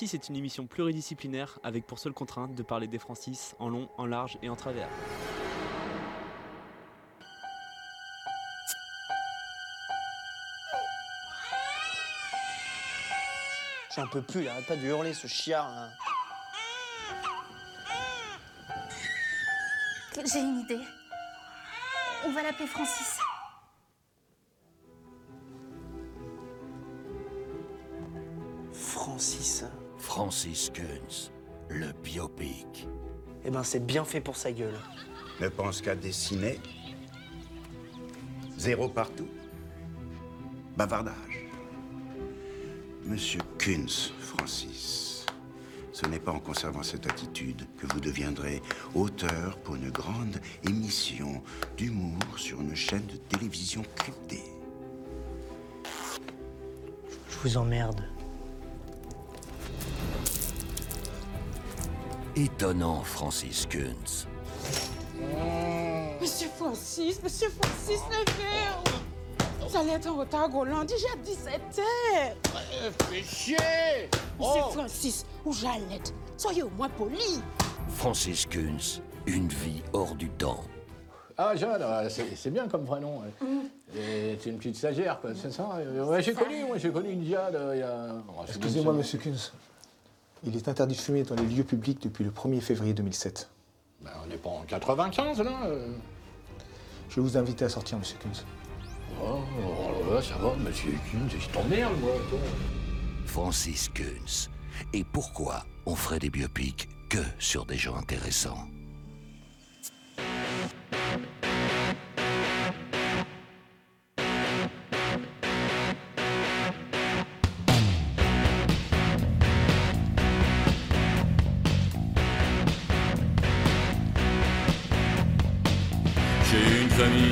Francis est une émission pluridisciplinaire avec pour seule contrainte de parler des Francis en long, en large et en travers. J'en peux plus, il arrête pas de hurler ce chiard. hein. J'ai une idée. On va l'appeler Francis. Francis. Francis Kunz, le biopic. Eh ben c'est bien fait pour sa gueule. Ne pense qu'à dessiner. Zéro partout. Bavardage. Monsieur Kunz, Francis, ce n'est pas en conservant cette attitude que vous deviendrez auteur pour une grande émission d'humour sur une chaîne de télévision cryptée. Je vous emmerde. Étonnant, Francis Kunz. Monsieur Francis, Monsieur Francis, levez J'allais être en retard au Roland, déjà 17 heures. Fais chier Monsieur Francis, où j'allais Soyez au moins poli. Francis Kunz, une vie hors du temps. Ah, Jeanne, euh, c'est c'est bien comme prénom. ouais. Et C'est une petite stagiaire, quoi, c'est ça? Ouais, j'ai connu, moi, j'ai connu une Diane euh, il y a... oh, Excusez-moi, monsieur Kunz. Il est interdit de fumer dans les lieux publics depuis le 1er février 2007. Ben, on n'est pas en 95, là euh. Je vais vous inviter à sortir, monsieur Kunz. Oh, oh, là, ça va, monsieur Kunz, je t'emmerde, moi. toi. Francis Kunz. Et pourquoi on ferait des biopics que sur des gens intéressants?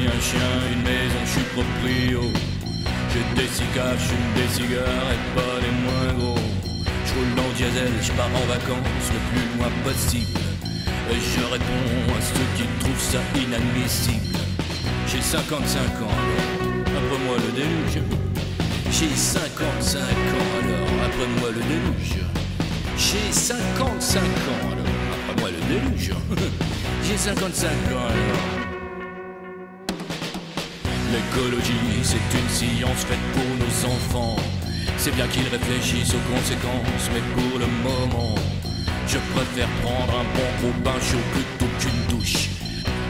Un chien, une maison, je suis proprio. J'ai des cigares, je des cigares et pas les moins gros. Je roule en diesel, je pars en vacances le plus loin possible. Et je réponds à ceux qui trouvent ça inadmissible. J'ai 55 ans alors, après moi le déluge. J'ai 55 ans alors, après moi le déluge. J'ai 55 ans alors, après moi le déluge. J'ai 55 ans alors. L'écologie, c'est une science faite pour nos enfants. C'est bien qu'ils réfléchissent aux conséquences, mais pour le moment, je préfère prendre un bon gros bain chaud plutôt qu'une douche.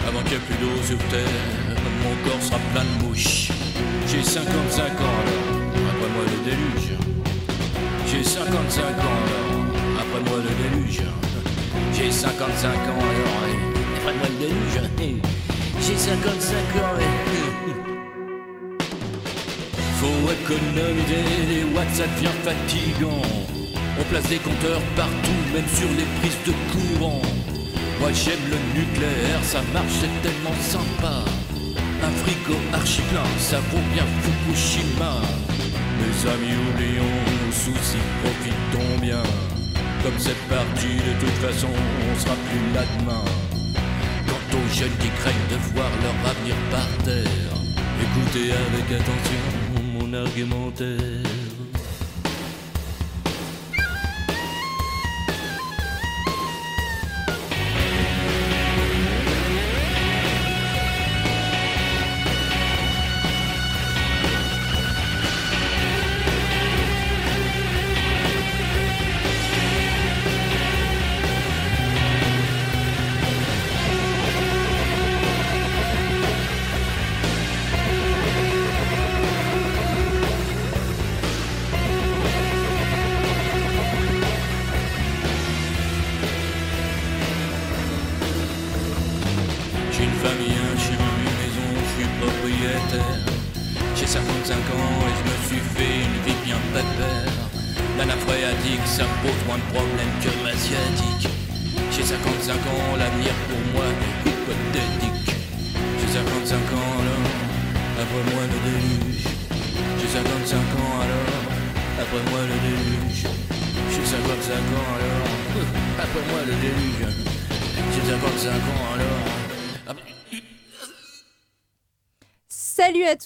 Avant qu'il n'y ait plus d'eau sur terre, mon corps sera plein de mouches. J'ai 55 ans alors, après moi le déluge. J'ai 55 ans alors, après moi le déluge. J'ai 55 ans alors, après moi le déluge. J'ai 55 ans et... Faut économiser, les watts ça devient fatigant. On place des compteurs partout, même sur les prises de courant. Moi j'aime le nucléaire, ça marche, c'est tellement sympa. Un frigo archi plein, ça vaut bien Fukushima. Mes amis, oublions nos soucis, profitons bien. Comme c'est parti, de toute façon, on sera plus là demain. Quant aux jeunes qui craignent de voir leur avenir par terre, écoutez avec attention mon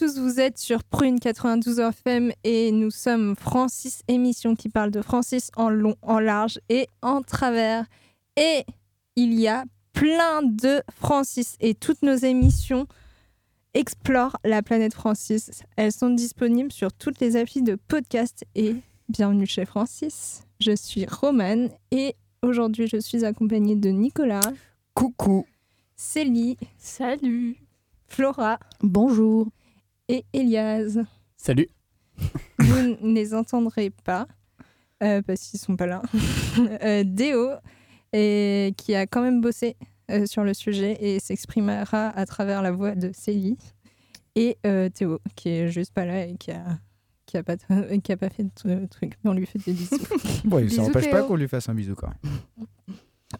tous, vous êtes sur Prune 92 FM et nous sommes Francis, émission qui parle de Francis en long, en large et en travers. Et il y a plein de Francis et toutes nos émissions explorent la planète Francis. Elles sont disponibles sur toutes les applis de podcast et bienvenue chez Francis. Je suis Romane et aujourd'hui je suis accompagnée de Nicolas. Coucou. Célie. Salut. Flora. Bonjour. Et Elias. Salut. Vous ne les entendrez pas euh, parce qu'ils sont pas là. euh, Déo, et qui a quand même bossé euh, sur le sujet et s'exprimera à travers la voix de Célie. Et euh, Théo, qui est juste pas là et qui a, qui a, pas, qui a pas fait de truc. Mais on lui fait des bisous. Bon, ça Bisous, n'empêche pas qu'on lui fasse un bisou quand même.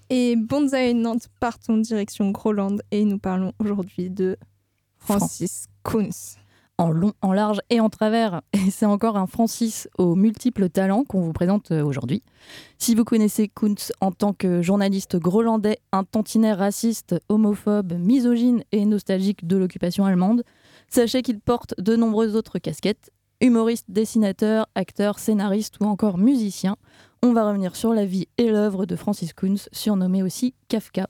Et Bonsaï et Nantes partent en direction Groland et nous parlons aujourd'hui de Francis Kunz. En long, en large et en travers. Et c'est encore un Francis aux multiples talents qu'on vous présente euh, aujourd'hui. Si vous connaissez Kuntz en tant que journaliste grolandais, un tantinet raciste, homophobe, misogyne et nostalgique de l'occupation allemande, sachez qu'il porte de nombreuses autres casquettes. Humoriste, dessinateur, acteur, scénariste ou encore musicien. On va revenir sur la vie et l'œuvre de Francis Kuntz, surnommé aussi Kafka.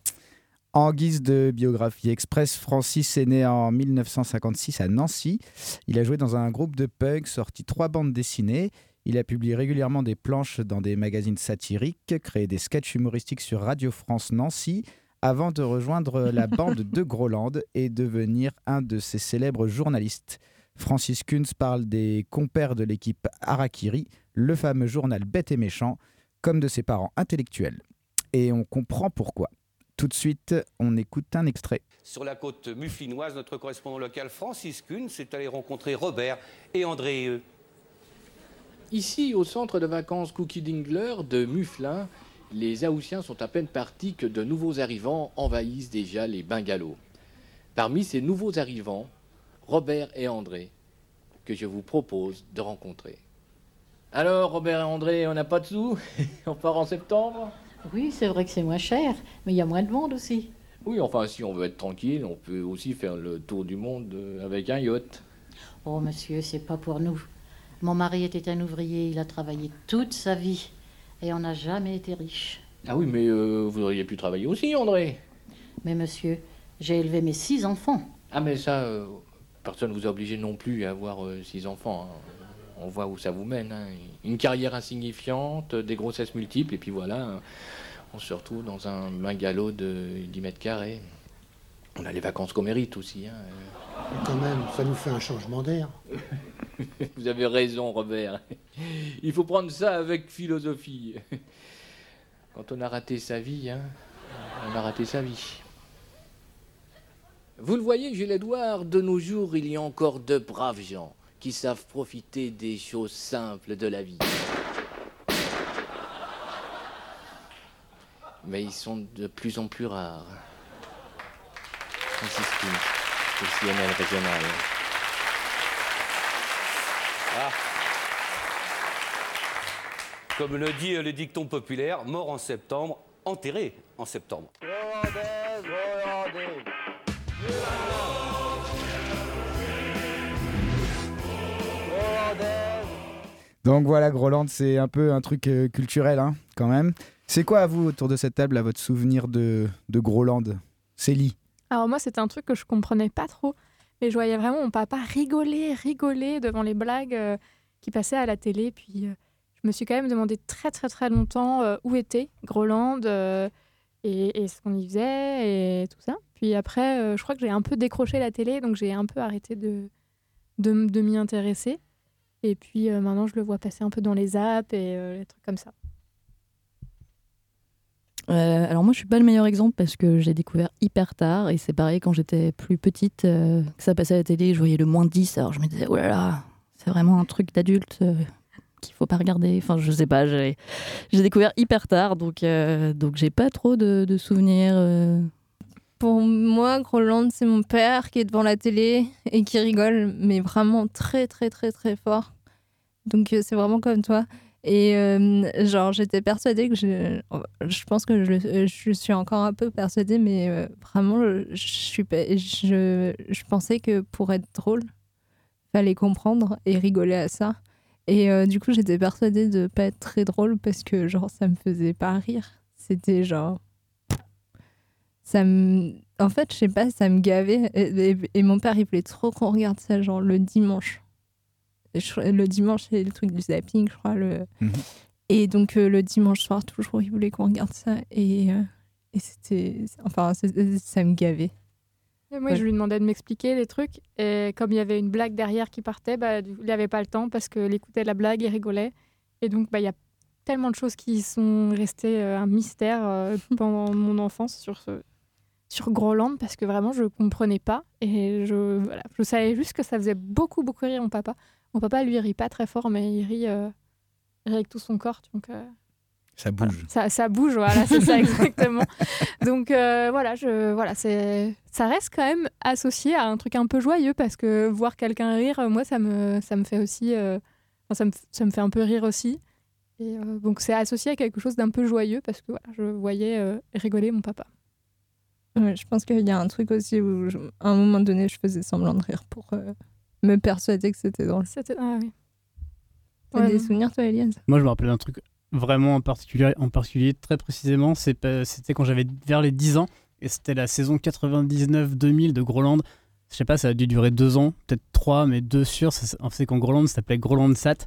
En guise de biographie express, Francis est né en 1956 à Nancy. Il a joué dans un groupe de punk, sorti trois bandes dessinées. Il a publié régulièrement des planches dans des magazines satiriques, créé des sketchs humoristiques sur Radio France Nancy, avant de rejoindre la bande de Groland et devenir un de ses célèbres journalistes. Francis Kunz parle des compères de l'équipe Harakiri, le fameux journal Bête et Méchant, comme de ses parents intellectuels. Et on comprend pourquoi. Tout de suite, on écoute un extrait. Sur la côte mufflinoise, notre correspondant local Francis Kuhn s'est allé rencontrer Robert et André. euh, Ici, au centre de vacances Cookie Dingler de Mufflin, les Haussiens sont à peine partis que de nouveaux arrivants envahissent déjà les bungalows. Parmi ces nouveaux arrivants, Robert et André, que je vous propose de rencontrer. Alors, Robert et André, on n'a pas de sous? On part en septembre? Oui, c'est vrai que c'est moins cher, mais il y a moins de monde aussi. Oui, enfin, si on veut être tranquille, on peut aussi faire le tour du monde euh, avec un yacht. Oh, monsieur, c'est pas pour nous. Mon mari était un ouvrier, il a travaillé toute sa vie et on n'a jamais été riche. Ah oui, mais euh, vous auriez pu travailler aussi, André. Mais monsieur, j'ai élevé mes six enfants. Ah, mais ça, euh, personne ne vous a obligé non plus à avoir euh, six enfants. hein. On voit où ça vous mène. hein. Une carrière insignifiante, des grossesses multiples, et puis voilà, on se retrouve dans un bungalow de 10 mètres carrés. On a les vacances qu'on mérite aussi. hein. Quand même, ça nous fait un changement d'air. Vous avez raison, Robert. Il faut prendre ça avec philosophie. Quand on a raté sa vie, hein, on a raté sa vie. Vous le voyez, Gilles Edouard, de nos jours, il y a encore de braves gens qui savent profiter des choses simples de la vie. Mais ils sont de plus en plus rares. Francis Kuhn, au CNL régional. Ah. Comme le dit euh, le dicton populaire, mort en septembre, enterré en septembre. Donc voilà, Groland, c'est un peu un truc euh, culturel, hein, quand même. C'est quoi, à vous, autour de cette table, à votre souvenir de, de Groland Célie? Alors moi, c'était un truc que je comprenais pas trop. Mais je voyais vraiment mon papa rigoler, rigoler devant les blagues euh, qui passaient à la télé. Puis euh, je me suis quand même demandé très très très longtemps où était Groland et, et ce qu'on y faisait et tout ça. Puis après, je crois que j'ai un peu décroché la télé, donc j'ai un peu arrêté de, de, de m'y intéresser. Et puis euh, maintenant, je le vois passer un peu dans les apps et euh, les trucs comme ça. Euh, alors moi, je suis pas le meilleur exemple parce que j'ai découvert hyper tard et c'est pareil quand j'étais plus petite, que ça passait à la télé, je voyais le moins 10, alors je me disais, oh là là, c'est vraiment un truc d'adulte euh, qu'il faut pas regarder. Enfin, je sais pas, j'ai découvert hyper tard, donc, donc j'ai pas trop de souvenirs. Pour moi, Groland, c'est mon père qui est devant la télé et qui rigole, mais vraiment très, très, très, très fort. Donc, euh, c'est vraiment comme toi. Et euh, genre, j'étais persuadée que je. Je pense que je, suis encore un peu persuadée, mais euh, vraiment, je, je, pensais que pour être drôle, fallait comprendre et rigoler à ça. Et du coup, j'étais persuadée de pas être très drôle parce que, genre, ça me faisait pas rire. C'était genre ça me... En fait, je sais pas, ça me gavait. Et, et- et mon père, il voulait trop qu'on regarde ça, genre le dimanche. Je- le dimanche, c'est le truc du zapping, je crois. Le... Et donc, euh, le dimanche soir, toujours, il voulait qu'on regarde ça. Et, euh, et c'était. Enfin, ça me gavait. Et moi, je lui demandais de m'expliquer les trucs. Et comme il y avait une blague derrière qui partait, bah, il n'avait pas le temps parce qu'il écoutait la blague et rigolait. Et donc, bah, il y a tellement de choses qui sont restées euh, un mystère euh, pendant mon enfance sur, ce, sur Groland parce que vraiment, je ne comprenais pas. Et je, voilà, je savais juste que ça faisait beaucoup, beaucoup rire mon papa. Mon papa, lui, il rit pas très fort, mais il rit, euh, il rit avec tout son corps. Donc, euh, Ça bouge. ça, ça bouge, voilà, c'est ça exactement. Donc euh, voilà, je, voilà c'est, ça reste quand même associé à un truc un peu joyeux parce que voir quelqu'un rire, moi, ça me, ça me fait aussi, ça, me, ça me fait un peu rire aussi. Et donc c'est associé à quelque chose d'un peu joyeux parce que voilà, je voyais rigoler mon papa. Ouais, je pense qu'il y a un truc aussi où, je- à un moment donné, je faisais semblant de rire pour euh, me persuader que c'était drôle. C'était, ah oui. T'as Ouais, des non. souvenirs, toi, Elias? Moi, je me rappelle d'un truc vraiment en particulier, en particulier très précisément. c'est pas- C'était quand j'avais vers les 10 ans et c'était la saison 99-2000 de Groland. Je sais pas, ça a dû durer deux ans, peut-être trois, mais deux sûrs. Ça- C'est quand Groland s'appelait Groland Sat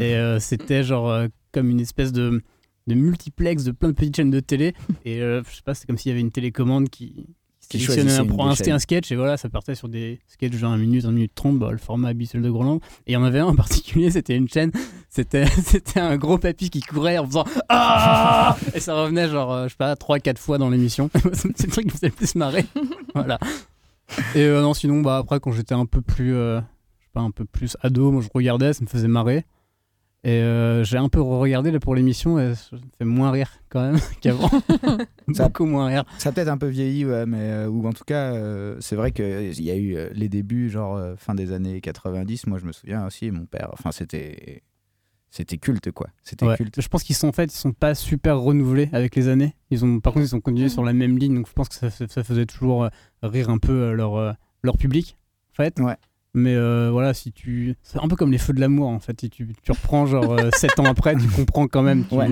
et euh, c'était genre euh, comme une espèce de, de multiplex de plein de petites chaînes de télé. Et euh, je sais pas, c'est comme s'il y avait une télécommande qui. Qui sélectionnait un, un, un sketch et voilà ça partait sur des sketchs genre 1 minute 1 minute 30 bah, le format habituel de Groland et il y en avait un en particulier c'était une chaîne c'était un gros papy qui courait en faisant ah! Et ça revenait genre euh, je sais pas 3 4 fois dans l'émission. C'est le truc qui me faisait le plus marrer. Voilà. Et euh, non sinon bah après quand j'étais un peu plus euh, je sais pas un peu plus ado moi je regardais ça me faisait marrer et euh, j'ai un peu regardé là pour l'émission et ça me fait moins rire quand même qu'avant beaucoup moins rire Ça a peut-être un peu vieilli, ouais, mais euh, ou en tout cas, euh, c'est vrai qu'il y a eu les débuts, genre fin des années 90. Moi, je me souviens aussi, mon père. Enfin, c'était c'était culte, quoi. C'était Ouais. culte. Je pense qu'ils sont en fait, ils sont pas super renouvelés avec les années. Ils ont, par contre, ils ont continué sur la même ligne, donc je pense que ça, ça faisait toujours rire un peu leur, leur public, en fait. Ouais. Mais euh, voilà, si tu, c'est un peu comme les feux de l'amour, en fait. Si tu, tu reprends genre 7 ans après, tu comprends quand même. Tu Ouais.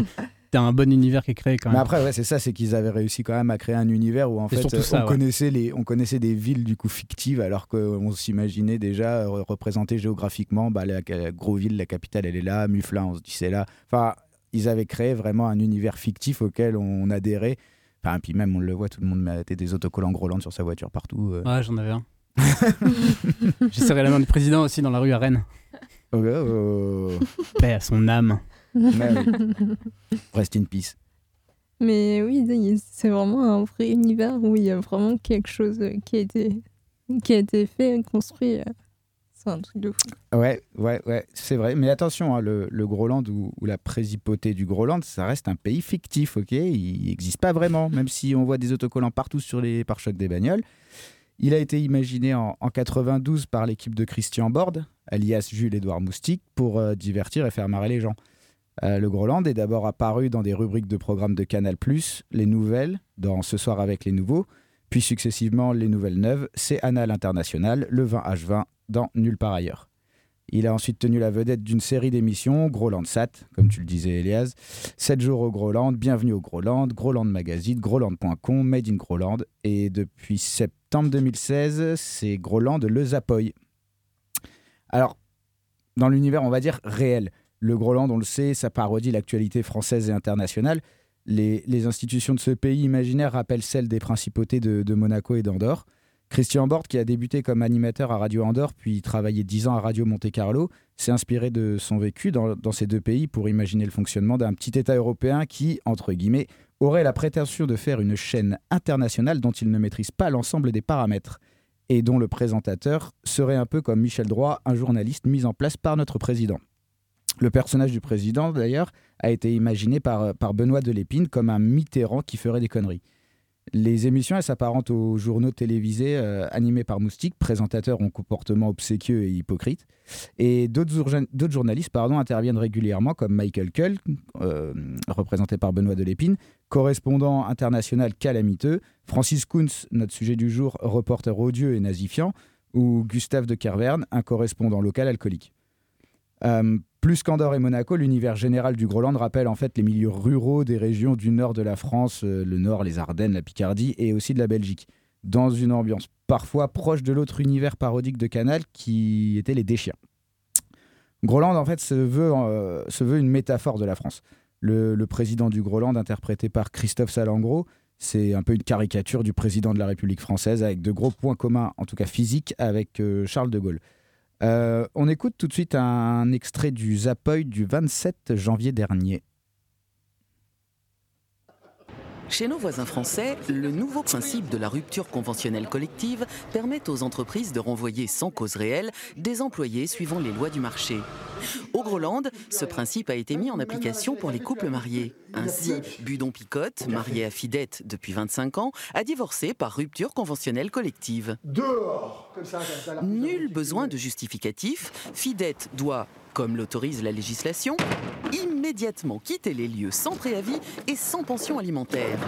as un bon univers qui est créé quand même. Mais après, ouais, c'est ça, c'est qu'ils avaient réussi quand même à créer un univers où en fait, euh, ça, on, ouais. connaissait les, on connaissait des villes du coup fictives alors qu'on s'imaginait déjà euh, représentées géographiquement. Bah, la, la Grosville, la capitale, elle est là. Mufflin, on se dit c'est là. Enfin, ils avaient créé vraiment un univers fictif auquel on adhérait. Enfin, puis même, on le voit, tout le monde mettait des autocollants Groland sur sa voiture partout. euh. Ouais, j'en avais un. J'ai serré la main du président aussi dans la rue à Rennes. Oh, oh. Paix à son âme. Mais oui. Rest in peace. Mais oui, c'est vraiment un vrai univers où il y a vraiment quelque chose qui a été, qui a été fait, construit. euh. C'est un truc de fou. Ouais, ouais, ouais, c'est vrai. Mais attention, hein, le, le Groland ou, ou la présipauté du Groland, ça reste un pays fictif, ok? Il n'existe pas vraiment, même si on voit des autocollants partout sur les pare-chocs des bagnoles. Il a été imaginé en, en 92 par l'équipe de Christian Borde, alias Jules-Édouard Moustique, pour euh, divertir et faire marrer les gens. Euh, le Groland est d'abord apparu dans des rubriques de programmes de Canal+, les nouvelles, dans Ce soir avec les nouveaux, puis successivement les nouvelles neuves, c'est Annal International, le 20H20, dans Nulle part ailleurs. Il a ensuite tenu la vedette d'une série d'émissions, Groland Sat, comme tu le disais, Elias, 7 jours au Groland, Bienvenue au Groland, Groland Magazine, Groland.com, Made in Groland, et depuis septembre 2016, c'est Groland Le Zapoy. Alors, dans l'univers, on va dire réel, le Groland, on le sait, ça parodie l'actualité française et internationale. Les, institutions de ce pays imaginaire rappellent celles des principautés de, de Monaco et d'Andorre. Christian Borde, qui a débuté comme animateur à Radio Andorre, puis travaillé 10 ans à Radio Monte-Carlo, s'est inspiré de son vécu dans ces deux pays pour imaginer le fonctionnement d'un petit État européen qui, entre guillemets, aurait la prétention de faire une chaîne internationale dont il ne maîtrise pas l'ensemble des paramètres et dont le présentateur serait un peu comme Michel Droit, un journaliste mis en place par notre président. Le personnage du président, d'ailleurs, a été imaginé par, par Benoît Delépine comme un Mitterrand qui ferait des conneries. Les émissions, elles s'apparentent aux journaux télévisés euh, animés par Moustique, présentateurs ont comportement obséquieux et hypocrite. Et d'autres journalistes pardon, interviennent régulièrement, comme Michael Kull, euh, représenté par Benoît Delépine, correspondant international calamiteux, Francis Kuntz, notre sujet du jour, reporter odieux et nazifiant, ou Gustave de Kerverne, un correspondant local alcoolique. Euh, plus qu'Andorre et Monaco, l'univers général du Groland rappelle en fait les milieux ruraux des régions du nord de la France, euh, le nord, les Ardennes, la Picardie et aussi de la Belgique, dans une ambiance parfois proche de l'autre univers parodique de Canal qui était les Déchiens. Groland en fait se veut, euh, une métaphore de la France. Le, le président du Groland, interprété par Christophe Salengro, c'est un peu une caricature du président de la République française avec de gros points communs, en tout cas physiques, avec euh, Charles de Gaulle. Euh, on écoute tout de suite un extrait du Zapoy du 27 janvier dernier. Chez nos voisins français, le nouveau principe de la rupture conventionnelle collective permet aux entreprises de renvoyer sans cause réelle des employés suivant les lois du marché. Au Groland, ce principe a été mis en application pour les couples mariés. Ainsi, Budon Picotte, marié à Fidette depuis 25 ans, a divorcé par rupture conventionnelle collective. Dehors Comme ça, comme ça. là. Nul besoin de justificatif, Fidette doit, comme l'autorise la législation, immédiatement quitter les lieux sans préavis et sans pension alimentaire.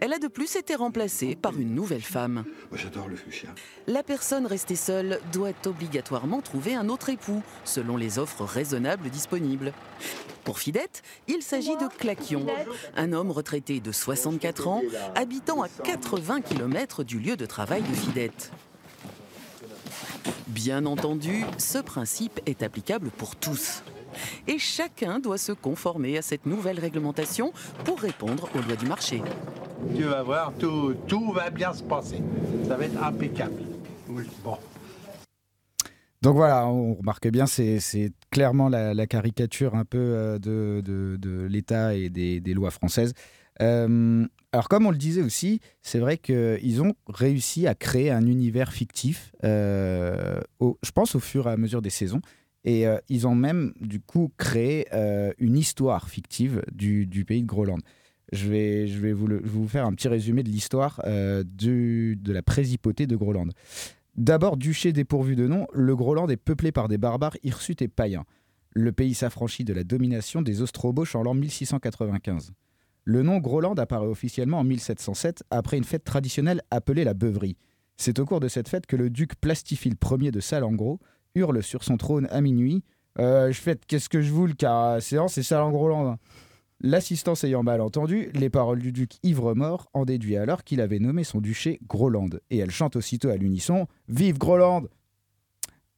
Elle a de plus été remplacée par une nouvelle femme. Moi, j'adore le fuchsia. La personne restée seule doit obligatoirement trouver un autre époux, selon les offres raisonnables disponibles. Pour Fidette, il s'agit de Claquion, un homme retraité de 64 ans, habitant à 80 km du lieu de travail de Fidette. Bien entendu, ce principe est applicable pour tous. Et chacun doit se conformer à cette nouvelle réglementation pour répondre aux lois du marché. Tu vas voir, tout, tout va bien se passer. Ça va être impeccable. Oui, bon. Donc voilà, on remarque bien, c'est clairement la, caricature un peu euh, de, l'État et des, lois françaises. Euh, alors comme on le disait aussi, c'est vrai qu'ils ont réussi à créer un univers fictif, euh, je pense au fur et à mesure des saisons. Et ils ont même du coup créé une histoire fictive du, pays de Groland. Je vais, vous, faire un petit résumé de l'histoire de la présipauté de Groland. D'abord, duché dépourvu de nom, le Groland est peuplé par des barbares hirsutes et païens. Le pays s'affranchit de la domination des Ostroboches en l'an 1695. Le nom Groland apparaît officiellement en 1707 après une fête traditionnelle appelée la beuverie. C'est au cours de cette fête que le duc Plastiphile Ier de Salengro hurle sur son trône à minuit Euh, Je fête qu'est-ce que je voule car séance c'est Salengro-Land. L'assistance ayant mal entendu, les paroles du duc ivre-mort en déduit alors qu'il avait nommé son duché Groland, et elle chante aussitôt à l'unisson Vive Groland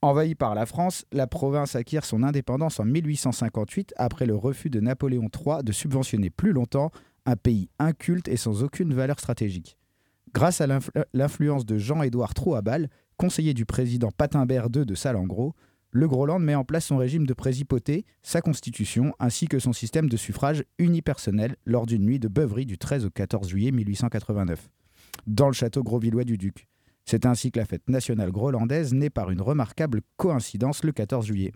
Envahie par la France, la province acquiert son indépendance en 1858 après le refus de Napoléon III de subventionner plus longtemps un pays inculte et sans aucune valeur stratégique. Grâce à l'influ- l'influence de Jean-Édouard Trouabal, conseiller du président Patimbert II de Salengro, le Groland met en place son régime de présipauté, sa constitution, ainsi que son système de suffrage unipersonnel lors d'une nuit de beuverie du 13 au 14 juillet 1889, dans le château grosvillois du Duc. C'est ainsi que la fête nationale grolandaise naît par une remarquable coïncidence le 14 juillet.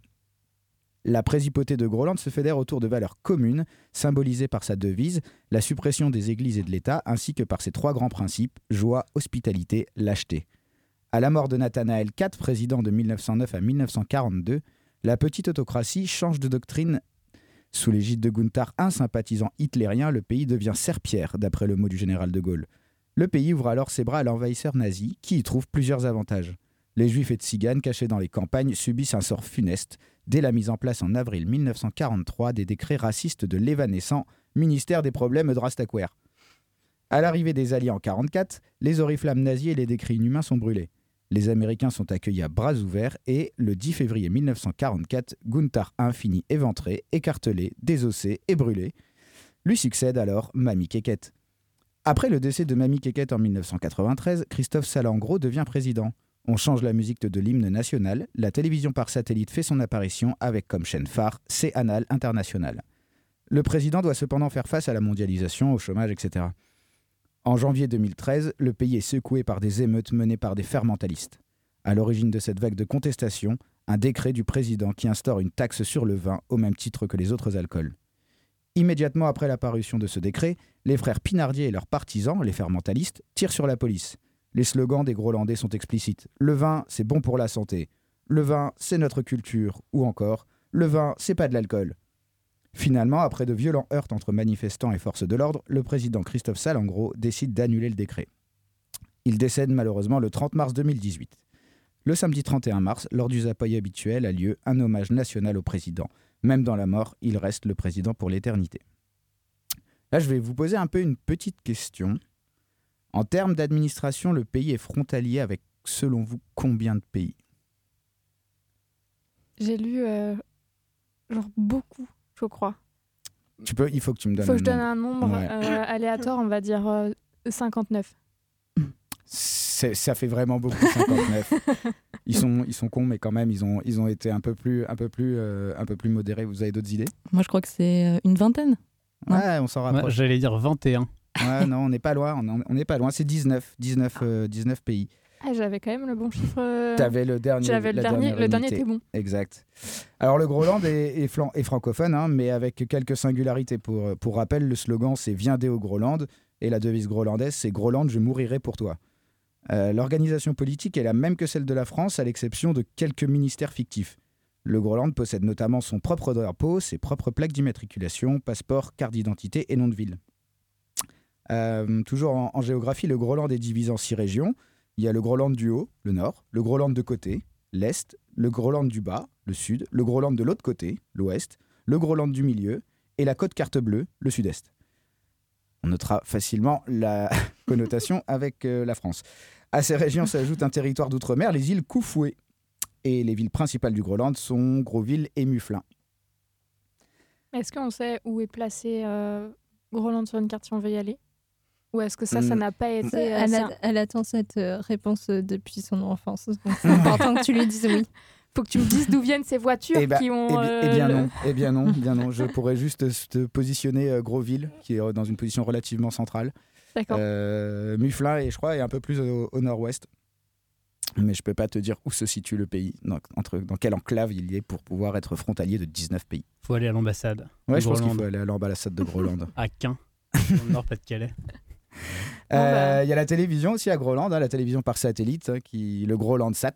La présipauté de Groland se fédère autour de valeurs communes, symbolisées par sa devise, la suppression des églises et de l'État, ainsi que par ses trois grands principes, joie, hospitalité, lâcheté. À la mort de Nathanaël IV, président de 1909 à 1942, la petite autocratie change de doctrine. Sous l'égide de Gunther, un sympathisant hitlérien, le pays devient serpillère, d'après le mot du général de Gaulle. Le pays ouvre alors ses bras à l'envahisseur nazi, qui y trouve plusieurs avantages. Les juifs et tziganes cachés dans les campagnes subissent un sort funeste dès la mise en place en avril 1943 des décrets racistes de l'évanescent ministère des problèmes de Rastaquouère. À l'arrivée des Alliés en 1944, les oriflammes nazis et les décrets inhumains sont brûlés. Les Américains sont accueillis à bras ouverts et, le 10 février 1944, Gunther I finit éventré, écartelé, désossé et brûlé. Lui succède alors Mamie Keket. Après le décès de Mamie Keket en 1993, Christophe Salengro devient président. On change la musique de l'hymne national, la télévision par satellite fait son apparition avec comme chaîne phare CANAL International. Le président doit cependant faire face à la mondialisation, au chômage, etc. En janvier 2013, le pays est secoué par des émeutes menées par des fermentalistes. À l'origine de cette vague de contestation, un décret du président qui instaure une taxe sur le vin au même titre que les autres alcools. Immédiatement après la parution de ce décret, les frères Pinardier et leurs partisans, les fermentalistes, tirent sur la police. Les slogans des Grolandais sont explicites. Le vin, c'est bon pour la santé. Le vin, c'est notre culture. Ou encore, le vin, c'est pas de l'alcool. Finalement, après de violents heurts entre manifestants et forces de l'ordre, le président Christophe Salengro décide d'annuler le décret. Il décède malheureusement le 30 mars 2018. Le samedi 31 mars, lors du zapoy habituel, a lieu un hommage national au président. Même dans la mort, il reste le président pour l'éternité. Là, je vais vous poser un peu une petite question. En termes d'administration, le pays est frontalier avec, selon vous, combien de pays? J'ai lu euh, genre beaucoup, je crois. tu peux, Il faut que tu me donnes Faut un que je donne nombre. un nombre Ouais. euh, aléatoire, on va dire euh, 59. C'est- Ça fait vraiment beaucoup, 59. ils, sont, ils sont cons, mais quand même, ils ont, ils ont été un peu plus, un peu plus, euh, un peu plus modérés. Vous avez d'autres idées? Moi, je crois que c'est euh, une vingtaine. Ouais, on s'en Ouais, rapproche. J'allais dire 21. Ouais, non, on n'est pas loin. On n'est pas loin. C'est 19, 19, euh, 19 pays. Ah, j'avais quand même le bon chiffre. euh, T'avais le dernier. J'avais le dernier, le dernier était bon. Exact. Alors le Groland est, est flan- est francophone, hein, mais avec quelques singularités. Pour, pour rappel, le slogan c'est Viendez au Groland et la devise grolandaise c'est Groland, je mourirai pour toi. Euh, L'organisation politique est la même que celle de la France, à l'exception de quelques ministères fictifs. Le Groland possède notamment son propre drapeau, ses propres plaques d'immatriculation, passeport, carte d'identité et nom de ville. Euh, toujours en, en géographie, le Groland est divisé en six régions. Il y a le Groland du haut, le nord, le Groland de côté, l'est, le Groland du bas, le sud, le Groland de l'autre côté, l'ouest, le Groland du milieu et la côte carte bleue, le sud-est. On notera facilement la connotation avec euh, la France. À ces régions s'ajoute un territoire d'outre-mer, les îles Koufoué. Et les villes principales du Groland sont Groville et Mufflin. Est-ce qu'on sait où est placé euh, sur une carte si on veut y aller? Ou est-ce que ça, ça Hmm. n'a pas été. euh, Elle, a- attend cette euh, réponse euh, depuis son enfance. C'est important que tu lui dises oui. Faut que tu me dises d'où viennent ces voitures Eh ben, qui ont. eh bi- eh euh, bien le- non, eh bien non, bien non. Je pourrais juste te positionner euh, Groville, qui est dans une position relativement centrale. D'accord. Euh, Mufflin, et je crois, est un peu plus au, au nord-ouest. Mais je peux pas te dire où se situe le pays, dans, entre, dans quelle enclave il y est pour pouvoir être frontalier de 19 pays. Faut aller à l'ambassade. Ouais, je pense qu'il faut aller à l'ambassade de Groenland. à Caen, dans le Nord-Pas-de-Calais. Euh, Il y a la télévision aussi à Groenland, hein, la télévision par satellite, hein, qui, le Groenlandsat,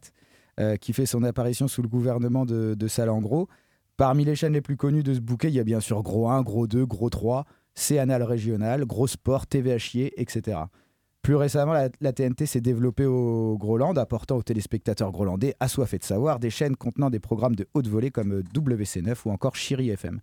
euh, qui fait son apparition sous le gouvernement de, de Salengro. Parmi les chaînes les plus connues de ce bouquet, il y a bien sûr Gros 1, Gros 2, Gros 3, C-Anal Régional, Gros Sport, TV Chier, etc. Plus récemment, la, la TNT s'est développée au Groenland, apportant aux téléspectateurs groenlandais assoiffés de savoir des chaînes contenant des programmes de haute volée comme WC9 ou encore Chiri FM.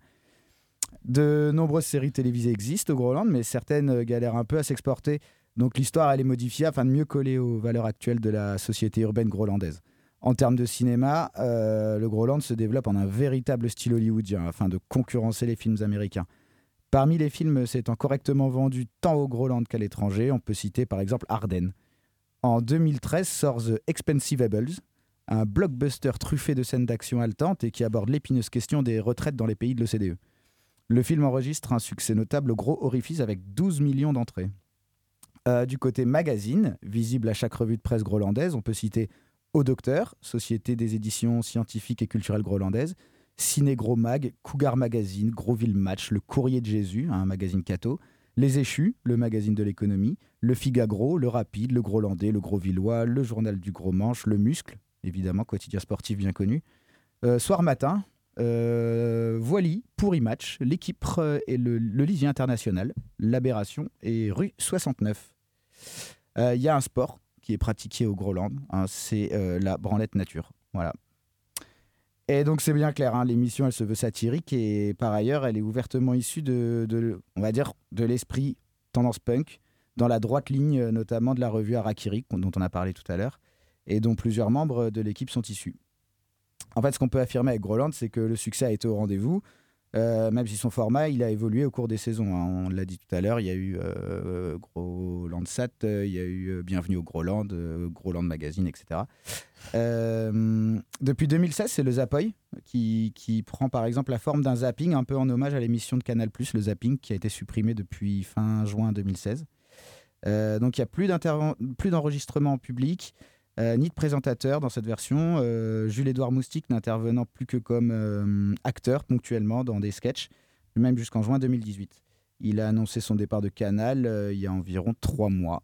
De nombreuses séries télévisées existent au Groenland, mais certaines euh, galèrent un peu à s'exporter. Donc l'histoire, elle est modifiée afin de mieux coller aux valeurs actuelles de la société urbaine groenlandaise. En termes de cinéma, euh, le Groenland se développe en un véritable style hollywoodien afin de concurrencer les films américains. Parmi les films s'étant correctement vendus tant au Groenland qu'à l'étranger, on peut citer par exemple Ardennes. En 2013 sort The Expensivables, un blockbuster truffé de scènes d'action haletantes et qui aborde l'épineuse question des retraites dans les pays de l'OCDE. Le film enregistre un succès notable gros orifice avec 12 millions d'entrées. Euh, du côté magazine, visible à chaque revue de presse groenlandaise, on peut citer Au Docteur, Société des éditions scientifiques et culturelles groenlandaises, Ciné Gros Mag, Cougar Magazine, Grosville Match, Le Courrier de Jésus, un magazine catho, Les Échus, le magazine de l'économie, Le Figagro, Le Rapide, Le Groenlandais, Le Grosvillois, Le Journal du Gros Manche, Le Muscle, évidemment, quotidien sportif bien connu, Euh, Soir Matin, euh, Voili, Pourri Match, L'équipe euh, et le, le International, L'Aberration et Rue 69. Euh, Il y a un sport qui est pratiqué au Groenland, hein, c'est euh, la branlette nature. Voilà. Et donc c'est bien clair, hein, l'émission elle se veut satirique et par ailleurs elle est ouvertement issue de, de, l'esprit tendance punk, dans la droite ligne euh, notamment de la revue Harakiri dont on a parlé tout à l'heure et dont plusieurs membres de l'équipe sont issus. En fait, ce qu'on peut affirmer avec Groland, c'est que le succès a été au rendez-vous. Euh, même si son format, il a évolué au cours des saisons. hein. On l'a dit tout à l'heure, il y a eu euh, Grolandsat, euh, il y a eu euh, Bienvenue au Groland, Groland Magazine, etc. Depuis 2016, c'est le Zapoy qui, prend par exemple la forme d'un zapping, un peu en hommage à l'émission de Canal+, le zapping, qui a été supprimé depuis fin juin 2016. Euh, donc il n'y a plus d'enregistrement en public, euh, ni de présentateur dans cette version. Euh, Jules-Édouard Moustique n'intervenant plus que comme euh, acteur ponctuellement dans des sketchs, même jusqu'en juin 2018. Il a annoncé son départ de Canal il y a environ trois mois.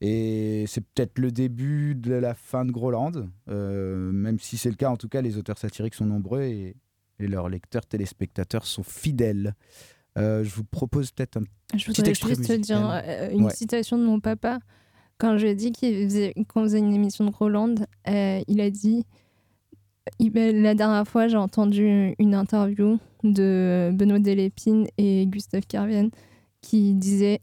Et c'est peut-être le début de la fin de Groland, même si c'est le cas, en tout cas, les auteurs satiriques sont nombreux et, et leurs lecteurs téléspectateurs sont fidèles. Je vous propose peut-être un Je petit voudrais extrait juste te dire musical. euh, une Ouais. citation de mon papa. Quand je dit qu'il faisait- qu'on faisait une émission de Roland, euh, il a dit ben, La dernière fois, j'ai entendu une interview de Benoît Delépine et Gustave Carvienne qui disaient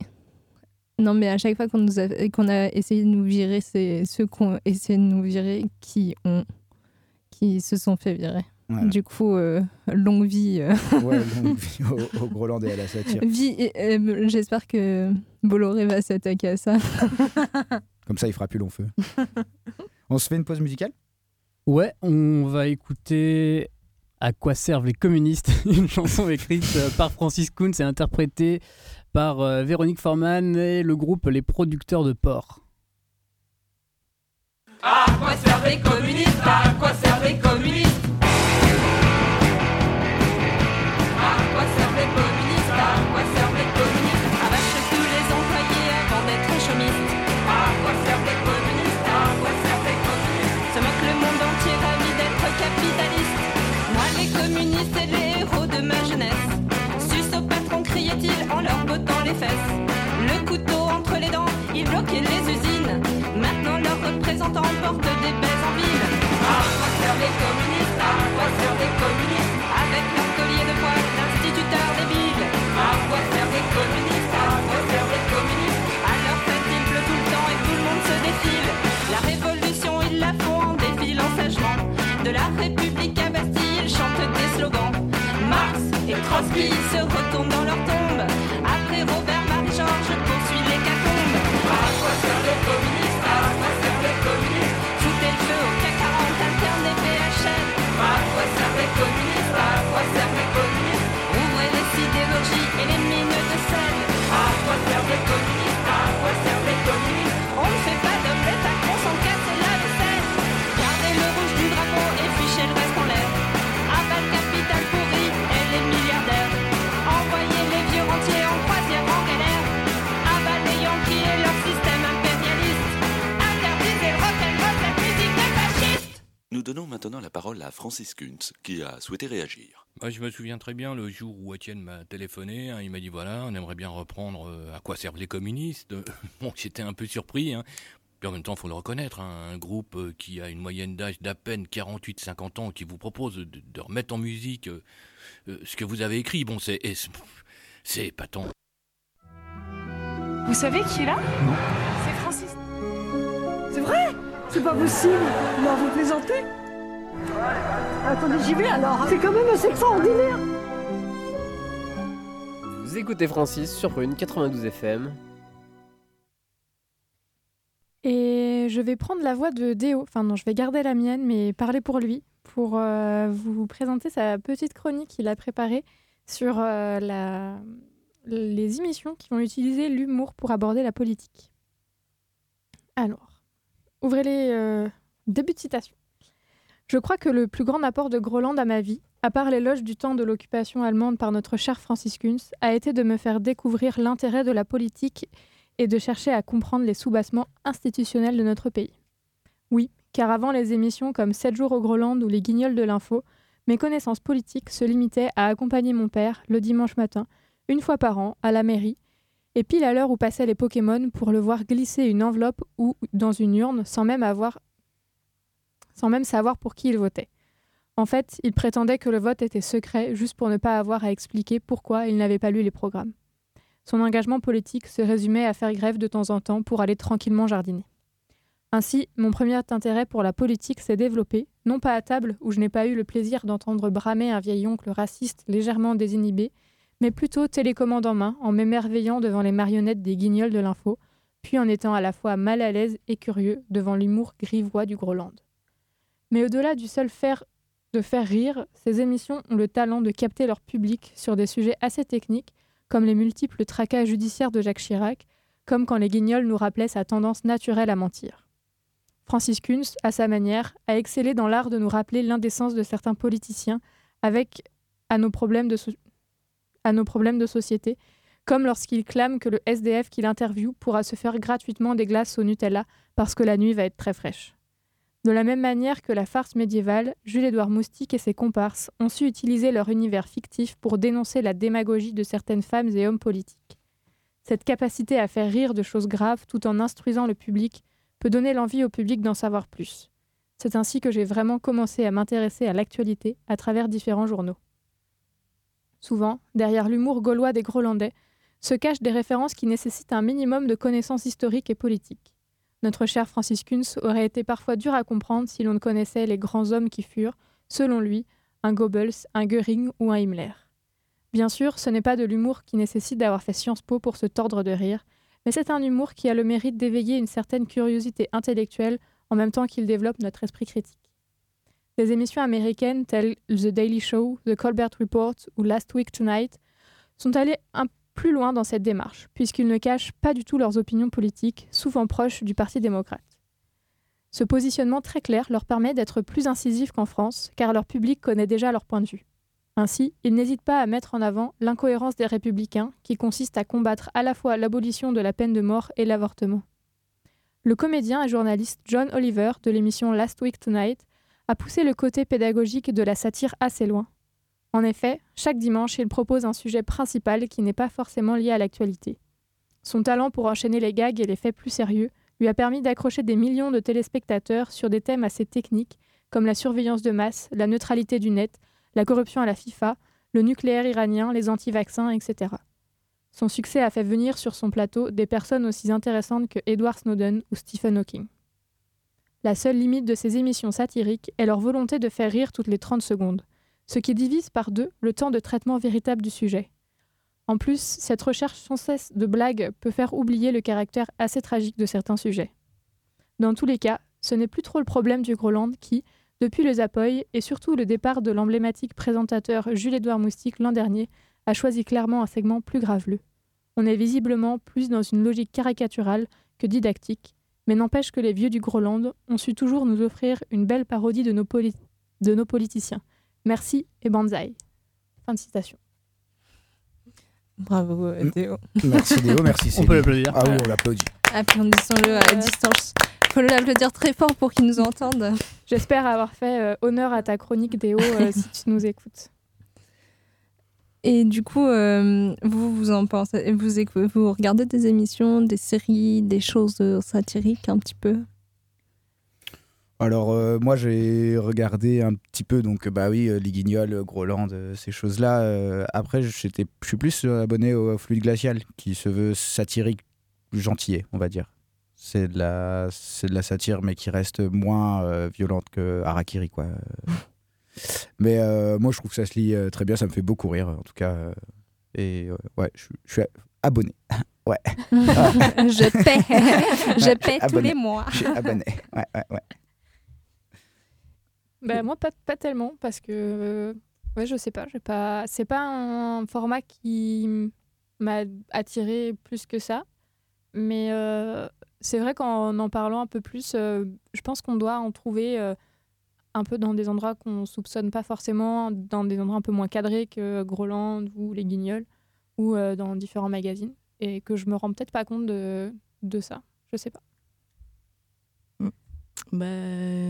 Non, mais à chaque fois qu'on nous a, qu'on a essayé de nous virer, c'est ceux qui ont essayé de nous virer qui, ont, qui se sont fait virer. Voilà. Du coup, euh, longue vie. euh, Ouais, longue vie au, au Groland et à la satire. Euh, j'espère que Bolloré va s'attaquer à ça. Comme ça, il fera plus long feu. On se fait une pause musicale? Ouais, on va écouter À quoi servent les communistes Une chanson écrite par Francis Kuhn et interprétée par Véronique Forman et le groupe Les Producteurs de Porc. À quoi servent les communistes? À quoi servent les communistes? Bottant les fesses. Le couteau entre les dents, ils bloquaient les usines. Maintenant leurs représentants portent des baies en ville. À quoi servent les communistes À quoi servent les communistes. Avec leur collier de poil, l'instituteur débile À quoi servent les communistes À quoi servent les communistes. À leur fête il pleut tout le temps et tout le monde se défile. La révolution ils la font en défilant sagement De la République à Bastille ils chantent des slogans. Marx et Trotsky se retournent donnons maintenant la parole à Francis Kuntz, qui a souhaité réagir. Moi, je me souviens très bien le jour où Étienne m'a téléphoné. hein, il m'a dit voilà, on aimerait bien reprendre euh, à quoi servent les communistes. Bon, j'étais un peu surpris. hein. Puis en même temps, il faut le reconnaître, hein, un groupe euh, qui a une moyenne d'âge d'à peine 48-50 ans, qui vous propose de, de remettre en musique euh, ce que vous avez écrit. Bon, c'est c'est- épatant. Vous savez qui est là? C'est pas possible. Non, vous plaisantez Attendez, j'y vais alors. C'est quand même assez extraordinaire. Vous écoutez Francis sur Prune 92 FM. Et je vais prendre la voix de Déo, enfin non, je vais garder la mienne, mais parler pour lui, pour euh, vous présenter sa petite chronique qu'il a préparée sur euh, la... les émissions qui vont utiliser l'humour pour aborder la politique. Alors, ouvrez les euh, début de citation. Je crois que le plus grand apport de Groland à ma vie, à part l'éloge du temps de l'occupation allemande par notre cher Francis Kunz, a été de me faire découvrir l'intérêt de la politique et de chercher à comprendre les soubassements institutionnels de notre pays. Oui, car avant les émissions comme 7 jours au Groland ou les guignols de l'info, mes connaissances politiques se limitaient à accompagner mon père, le dimanche matin, une fois par an, à la mairie, et pile à l'heure où passaient les Pokémon pour le voir glisser une enveloppe ou dans une urne sans même avoir sans même savoir pour qui il votait. En fait, il prétendait que le vote était secret juste pour ne pas avoir à expliquer pourquoi il n'avait pas lu les programmes. Son engagement politique se résumait à faire grève de temps en temps pour aller tranquillement jardiner. Ainsi, mon premier intérêt pour la politique s'est développé, non pas à table où je n'ai pas eu le plaisir d'entendre bramer un vieil oncle raciste légèrement désinhibé, mais plutôt télécommande en main, en m'émerveillant devant les marionnettes des guignols de l'info, puis en étant à la fois mal à l'aise et curieux devant l'humour grivois du Groland. Mais au-delà du seul faire de faire rire, ces émissions ont le talent de capter leur public sur des sujets assez techniques, comme les multiples tracas judiciaires de Jacques Chirac, comme quand les guignols nous rappelaient sa tendance naturelle à mentir. Francis Kunz, à sa manière, a excellé dans l'art de nous rappeler l'indécence de certains politiciens avec à nos problèmes de, à nos problèmes de société, comme lorsqu'il clame que le SDF qu'il interviewe pourra se faire gratuitement des glaces au Nutella parce que la nuit va être très fraîche. De la même manière que la farce médiévale, Jules-Édouard Moustique et ses comparses ont su utiliser leur univers fictif pour dénoncer la démagogie de certaines femmes et hommes politiques. Cette capacité à faire rire de choses graves tout en instruisant le public peut donner l'envie au public d'en savoir plus. C'est ainsi que j'ai vraiment commencé à m'intéresser à l'actualité à travers différents journaux. Souvent, derrière l'humour gaulois des Grolandais, se cachent des références qui nécessitent un minimum de connaissances historiques et politiques. Notre cher Francis Kunz aurait été parfois dur à comprendre si l'on ne connaissait les grands hommes qui furent, selon lui, un Goebbels, un Göring ou un Himmler. Bien sûr, ce n'est pas de l'humour qui nécessite d'avoir fait Sciences Po pour se tordre de rire, mais c'est un humour qui a le mérite d'éveiller une certaine curiosité intellectuelle en même temps qu'il développe notre esprit critique. Des émissions américaines telles The Daily Show, The Colbert Report ou Last Week Tonight sont allées un plus loin dans cette démarche, puisqu'ils ne cachent pas du tout leurs opinions politiques, souvent proches du Parti démocrate. Ce positionnement très clair leur permet d'être plus incisifs qu'en France, car leur public connaît déjà leur point de vue. Ainsi, ils n'hésitent pas à mettre en avant l'incohérence des républicains, qui consiste à combattre à la fois l'abolition de la peine de mort et l'avortement. Le comédien et journaliste John Oliver de l'émission Last Week Tonight a poussé le côté pédagogique de la satire assez loin. En effet, chaque dimanche, il propose un sujet principal qui n'est pas forcément lié à l'actualité. Son talent pour enchaîner les gags et les faits plus sérieux lui a permis d'accrocher des millions de téléspectateurs sur des thèmes assez techniques comme la surveillance de masse, la neutralité du net, la corruption à la FIFA, le nucléaire iranien, les anti-vaccins, etc. Son succès a fait venir sur son plateau des personnes aussi intéressantes que Edward Snowden ou Stephen Hawking. La seule limite de ces émissions satiriques est leur volonté de faire rire toutes les 30 secondes, ce qui divise par deux le temps de traitement véritable du sujet. En plus, cette recherche sans cesse de blagues peut faire oublier le caractère assez tragique de certains sujets. Dans tous les cas, ce n'est plus trop le problème du Groland qui, depuis le Zapoy et surtout le départ de l'emblématique présentateur Jules-Édouard Moustique l'an dernier, a choisi clairement un segment plus graveleux. On est visiblement plus dans une logique caricaturale que didactique, mais n'empêche que les vieux du Groland ont su toujours nous offrir une belle parodie de nos, poli- de nos politiciens. Merci et banzai. Fin de citation. Bravo, euh, Théo. Merci Léo, merci On peut l'applaudir. Ah oui, on l'applaudit. Applaudissons-le à distance. Faut l'applaudir très fort pour qu'il nous entende. J'espère avoir fait euh, honneur à ta chronique, Théo, euh, si tu nous écoutes. Et du coup, euh, vous, vous en pensez vous, regardez des émissions, des séries, des choses euh, satiriques un petit peu? Alors euh, moi j'ai regardé un petit peu donc bah oui euh, les Guignols, Groland, euh, ces choses-là. Après j'étais je suis plus abonné au Fluide Glacial qui se veut satirique, gentillet on va dire. C'est de la c'est de la satire mais qui reste moins violente que Harakiri quoi. mais euh, moi je trouve que ça se lit euh, très bien, ça me fait beaucoup rire en tout cas. euh, et euh, ouais je suis- je suis abonné. ouais. Je paie. Je paie tous Abonné. les mois. Je suis abonné. Ouais ouais ouais. Ben, moi, pas, pas tellement, parce que euh, ouais, je sais pas, pas c'est pas un format qui m'a attiré plus que ça. Mais euh, c'est vrai qu'en en parlant un peu plus, euh, je pense qu'on doit en trouver euh, un peu dans des endroits qu'on soupçonne pas forcément, dans des endroits un peu moins cadrés que Groland ou les Guignols, ou euh, dans différents magazines, et que je me rends peut-être pas compte de, de ça. Je sais pas. Bah,